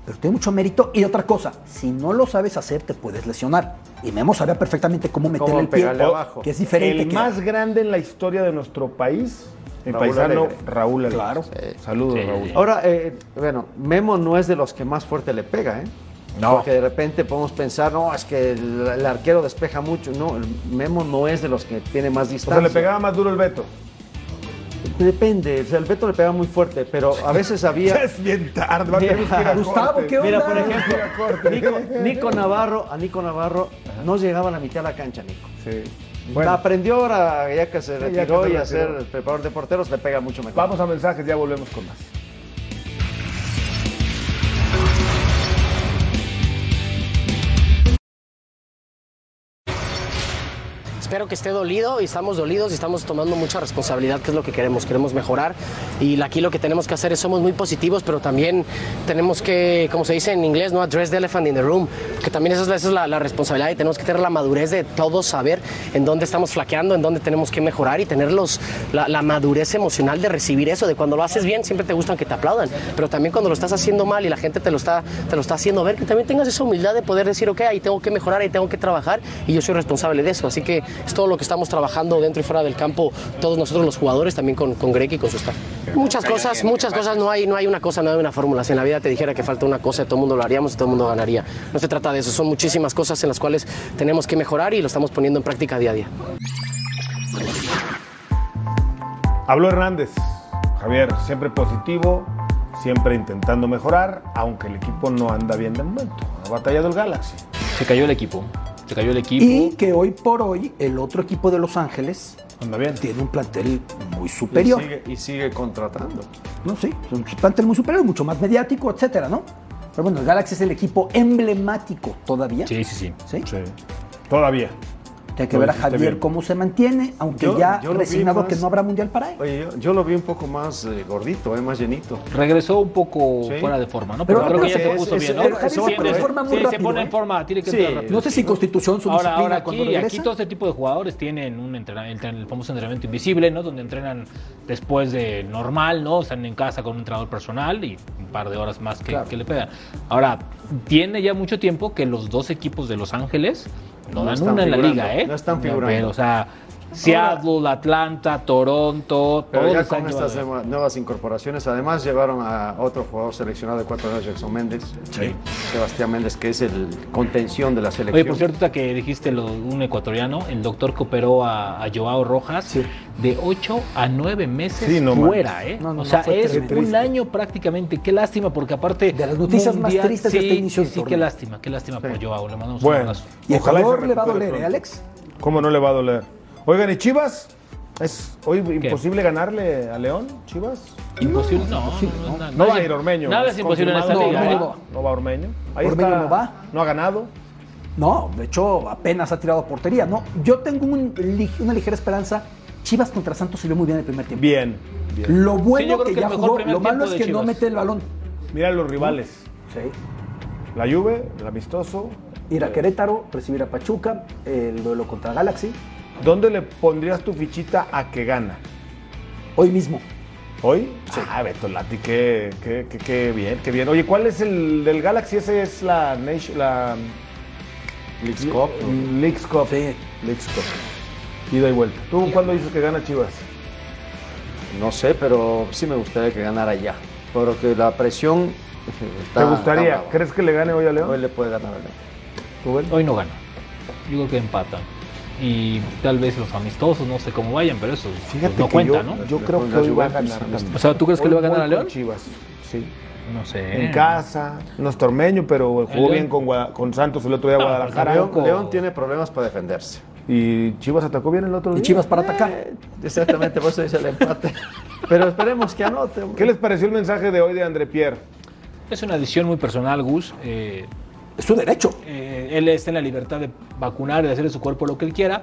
S4: Pero tiene mucho mérito. Y otra cosa, si no lo sabes hacer, te puedes lesionar. Y Memo sabía perfectamente cómo meterle el pie,
S5: abajo.
S4: que es diferente.
S2: El
S4: que-
S2: más grande en la historia de nuestro país, mi
S5: Raúl
S2: paisano
S5: Alegre.
S2: Raúl Alegre.
S4: Claro.
S2: Saludos,
S3: Sí.
S2: Raúl.
S5: Ahora, eh, bueno, Memo no es de los que más fuerte le pega, ¿eh?
S2: No.
S5: Porque de repente podemos pensar, no, es que el, el arquero despeja mucho. No, el Memo no es de los que tiene más
S2: O sea,
S5: distancia.
S2: le pegaba más duro el Beto.
S5: Depende, o sea, el Beto le pega muy fuerte, pero a veces
S2: Ya
S5: había...
S2: es bien tarde, va a tener que ir a
S4: Gustavo,
S2: corte.
S4: ¿qué onda?
S5: Mira, por ejemplo. Nico, Nico Navarro, a Nico Navarro no llegaba a la mitad de la cancha, Nico.
S2: Sí.
S5: Bueno. Aprendió ahora, ya que se
S2: Sí,
S5: retiró
S2: que se
S5: y a ser preparador de porteros, le pega mucho mejor.
S2: vamos a mensajes, ya volvemos con más.
S16: Espero que esté dolido y estamos dolidos y estamos tomando mucha responsabilidad, que es lo que queremos, queremos mejorar. Y aquí lo que tenemos que hacer es somos muy positivos, pero también tenemos que, como se dice en inglés, no address the elephant in the room, que también esa es, la, esa es la, la responsabilidad y tenemos que tener la madurez de todos saber en dónde estamos flaqueando, en dónde tenemos que mejorar y tener los, la, la madurez emocional de recibir eso, de cuando lo haces bien siempre te gustan que te aplaudan, pero también cuando lo estás haciendo mal y la gente te lo está, te lo está haciendo ver, que también tengas esa humildad de poder decir, ok, ahí tengo que mejorar, ahí tengo que trabajar y yo soy responsable de eso, así que es todo lo que estamos trabajando dentro y fuera del campo, todos nosotros los jugadores, también con, con Greg y con su staff. Muchas cosas, muchas cosas, no hay, no hay una cosa, no hay una fórmula. Si en la vida te dijera que falta una cosa, todo el mundo lo haríamos y todo el mundo ganaría. No se trata de eso, son muchísimas cosas en las cuales tenemos que mejorar y lo estamos poniendo en práctica día a día.
S2: Habló Hernández. Javier, siempre positivo, siempre intentando mejorar, aunque el equipo no anda bien de momento. Ha batallado el Galaxy.
S3: Se cayó el equipo. Se cayó el equipo.
S4: Y que hoy por hoy el otro equipo de Los Ángeles
S2: Anda bien.
S4: tiene un plantel muy
S5: Y
S4: superior.
S5: sigue, y sigue contratando.
S4: No, sí, un plantel muy superior, mucho más mediático, etcétera, ¿no? Pero bueno, el Galaxy es el equipo emblemático todavía.
S3: Sí, sí, sí.
S4: ¿Sí?
S2: Sí. Todavía.
S4: Hay que
S2: Lo
S4: ver a Javier
S2: bien.
S4: cómo se mantiene, aunque
S5: Yo-
S4: ya
S5: yo
S4: resignado
S5: más-
S4: que no habrá mundial para él.
S5: Oye, yo, yo lo vi un poco más eh, gordito, eh, más llenito.
S3: Regresó un poco
S5: Sí.
S3: fuera de forma, ¿no?
S4: Pero-
S3: Pero, creo que ya se
S4: es-
S3: puso
S4: es-
S3: bien, ¿no?
S4: pero Javier se pone en forma muy
S3: sí, se
S4: rápido,
S3: pone
S4: ¿eh?
S3: en forma, tiene que
S5: Sí.
S3: entrar rápido.
S4: No sé si constitución, su
S3: Ahora,
S4: disciplina
S3: ahora
S4: cuando
S3: aquí,
S4: regresa.
S3: aquí todo este tipo de jugadores tienen un entrenamiento, el famoso entrenamiento invisible, ¿no? Donde entrenan después de normal, ¿no? Están en casa con un entrenador personal y un par de horas más que,
S5: Claro.
S3: que le pegan. Ahora, tiene ya mucho tiempo que los dos equipos de Los Ángeles no,
S5: No
S3: una en la liga, ¿eh?
S5: no están figurando.
S3: Pero, o sea, Seattle, Atlanta, Toronto,
S5: Pero
S3: todos
S5: ya con estas nuevas incorporaciones, además llevaron a otro jugador seleccionado de cuatro años, Jackson Méndez, Sebastián Méndez, que es el contención de la selección.
S3: Oye, por cierto, que dijiste lo, un ecuatoriano, el doctor que operó a, a Joao Rojas de 8 a 9 meses
S2: Sí, no
S3: fuera. ¿eh?
S4: No, no,
S3: o sea, es un año prácticamente. Qué lástima, porque aparte.
S4: De las noticias más tristes de
S3: sí,
S4: este inicio
S3: sí, sí, qué lástima, qué lástima por Joao. Le mandamos un
S2: Bueno,
S3: abrazo.
S4: Y a
S2: Ojalá y se
S4: Ecuador le va a doler, ¿eh. Alex?
S2: ¿Cómo no le va a doler? Oigan, ¿y Chivas? ¿Es hoy imposible ganarle a León, Chivas?
S3: Imposible. No, no,
S2: No,
S3: no,
S2: no va a ir Ormeño.
S3: Nada es imposible en esta liga.
S4: no,
S3: ¿eh?
S4: no.
S2: No va Ormeño. Ahí
S4: Ormeño
S2: está.
S4: no va.
S2: No ha ganado.
S4: No, de hecho apenas ha tirado portería. No, yo tengo un una ligera esperanza. Chivas contra Santos se vio muy bien el primer tiempo.
S2: Bien, bien.
S4: Lo bueno que, ya jugó, lo malo es que no mete el balón.
S2: Mira los rivales.
S4: Sí.
S2: La Juve, el amistoso.
S4: Ir a Querétaro, recibir a Pachuca, el duelo contra Galaxy.
S2: ¿Dónde le pondrías tu fichita a que gana?
S4: Hoy mismo.
S2: ¿Hoy? Ah, Beto Lati, qué, qué, qué- qué bien, qué bien. Oye, ¿cuál es el del Galaxy? Ese es la Nation, la
S5: Leagues Cup.
S2: Leagues Cup.
S4: Sí.
S2: Leagues Cup. Ida y vuelta. ¿Tú cuándo dices que gana Chivas?
S5: No sé, pero sí me gustaría que ganara ya. Porque la presión. está-
S2: ¿Te gustaría?
S5: está.
S2: ¿Crees que le gane hoy a León?
S5: Hoy le puede ganar a León.
S3: Hoy no gana. Yo creo que empatan. Y tal vez los amistosos, no sé cómo vayan, pero eso pues,
S2: Fíjate
S3: no
S2: que
S3: cuenta,
S2: yo,
S3: ¿no?
S2: yo creo que hoy va a ganar.
S3: O sea, ¿tú crees que le va a ganar a León?
S2: Chivas, sí.
S3: No sé.
S2: En casa, no es tormeño, pero jugó bien con, Guada- con Santos el otro día a
S3: Ah,
S2: Guadalajara.
S5: León, León tiene problemas para defenderse.
S2: Y Chivas atacó bien el otro día.
S4: Y Chivas para atacar.
S5: Eh, exactamente, por eso dice el empate. Pero esperemos que anote. hombre.
S2: ¿Qué les pareció el mensaje de hoy de André Pierre?
S3: Es una decisión muy personal, Gus. Eh,
S4: Es su derecho.
S3: eh, él está en la libertad de vacunar de hacer de su cuerpo lo que él quiera.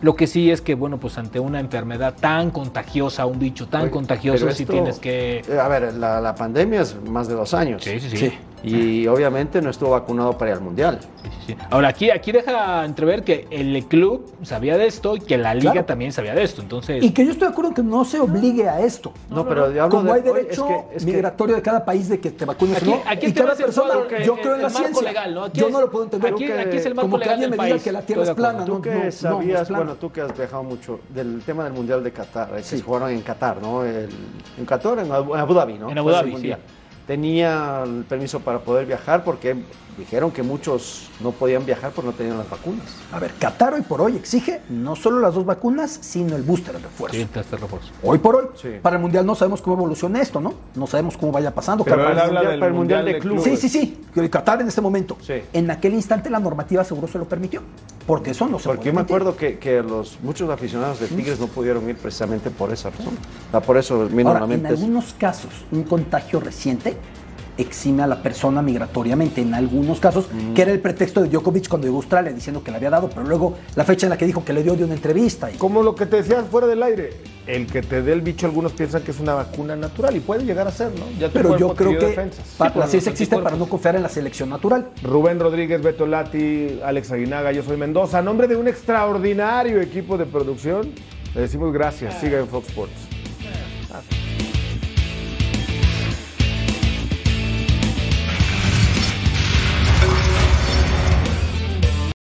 S3: Lo que sí es que, bueno, pues ante una enfermedad tan contagiosa, un bicho tan
S5: Oye,
S3: contagioso,
S5: pero
S3: sí
S5: esto-
S3: tienes que...
S5: Eh, A ver, la, la pandemia es más de dos años.
S3: Sí, sí, sí.
S5: Y obviamente no estuvo vacunado para ir al mundial.
S3: Ahora, aquí, aquí deja entrever que el club sabía de esto y que la liga
S4: Claro.
S3: también sabía de esto. Entonces,
S4: Y que yo estoy de acuerdo en que no se obligue a esto.
S5: No, pero yo hablo
S4: Como
S5: de-
S4: hay derecho
S5: es que- es que-
S4: migratorio de cada país de que te vacunes
S3: Aquí-
S4: o no.
S3: aquí
S4: y
S3: el tema
S4: cada persona,
S3: que-
S4: yo creo en la ciencia.
S3: legal,
S4: yo
S3: es-
S4: no lo puedo entender.
S3: aquí-
S4: que-
S3: aquí es el marco
S4: como que
S3: legal
S4: alguien
S3: del
S4: me diga que la Tierra es plana. No,
S5: Tú que
S4: no, no
S5: sabías,
S4: es plana.
S5: bueno, tú que has viajado mucho del tema del mundial de Qatar, eh, que se jugaron en Qatar, ¿no? El- en Qatar, en Abu en Abu Dhabi, ¿no?
S3: En Abu Dhabi,
S5: el mundial.
S3: sí.
S5: Tenía el permiso para poder viajar porque dijeron que muchos no podían viajar porque no tenían las vacunas.
S4: A ver, Qatar hoy por hoy exige no solo las dos vacunas, sino el booster de refuerzo.
S3: sí, este refuerzo.
S4: Hoy por hoy.
S5: Sí.
S4: Para el Mundial no sabemos cómo evoluciona esto, ¿no? No sabemos cómo vaya pasando.
S2: Pero él
S4: para el
S2: habla
S4: Mundial-
S2: del
S5: para el Mundial
S2: Mundial
S5: de
S2: de
S5: Clubes.
S4: Sí, sí, sí. Qatar en este momento.
S5: Sí.
S4: En aquel instante la normativa seguro se lo permitió. Porque eso no se
S5: Porque yo me acuerdo que, que los, muchos aficionados de Tigres no pudieron ir precisamente por esa razón. O sea, por eso a
S4: Ahora, en algunos casos, un contagio reciente exime a la persona migratoriamente. En algunos casos,
S5: Mm.
S4: que era el pretexto de Djokovic cuando llegó a Australia diciendo que le había dado, pero luego la fecha en la que dijo que le dio de una entrevista. Y,
S2: Como lo que te decías fuera del aire, el que te dé el bicho algunos piensan que es una vacuna natural y puede llegar a ser, ¿no? Ya
S4: pero yo creo que
S2: defensas.
S4: pa-
S2: Sí,
S4: la ciencia existe para no confiar en la selección natural.
S2: Rubén Rodríguez, Beto Lati, Alex Aguinaga, yo soy Mendoza. A nombre de un extraordinario equipo de producción, le decimos gracias. Siga en Fox Sports.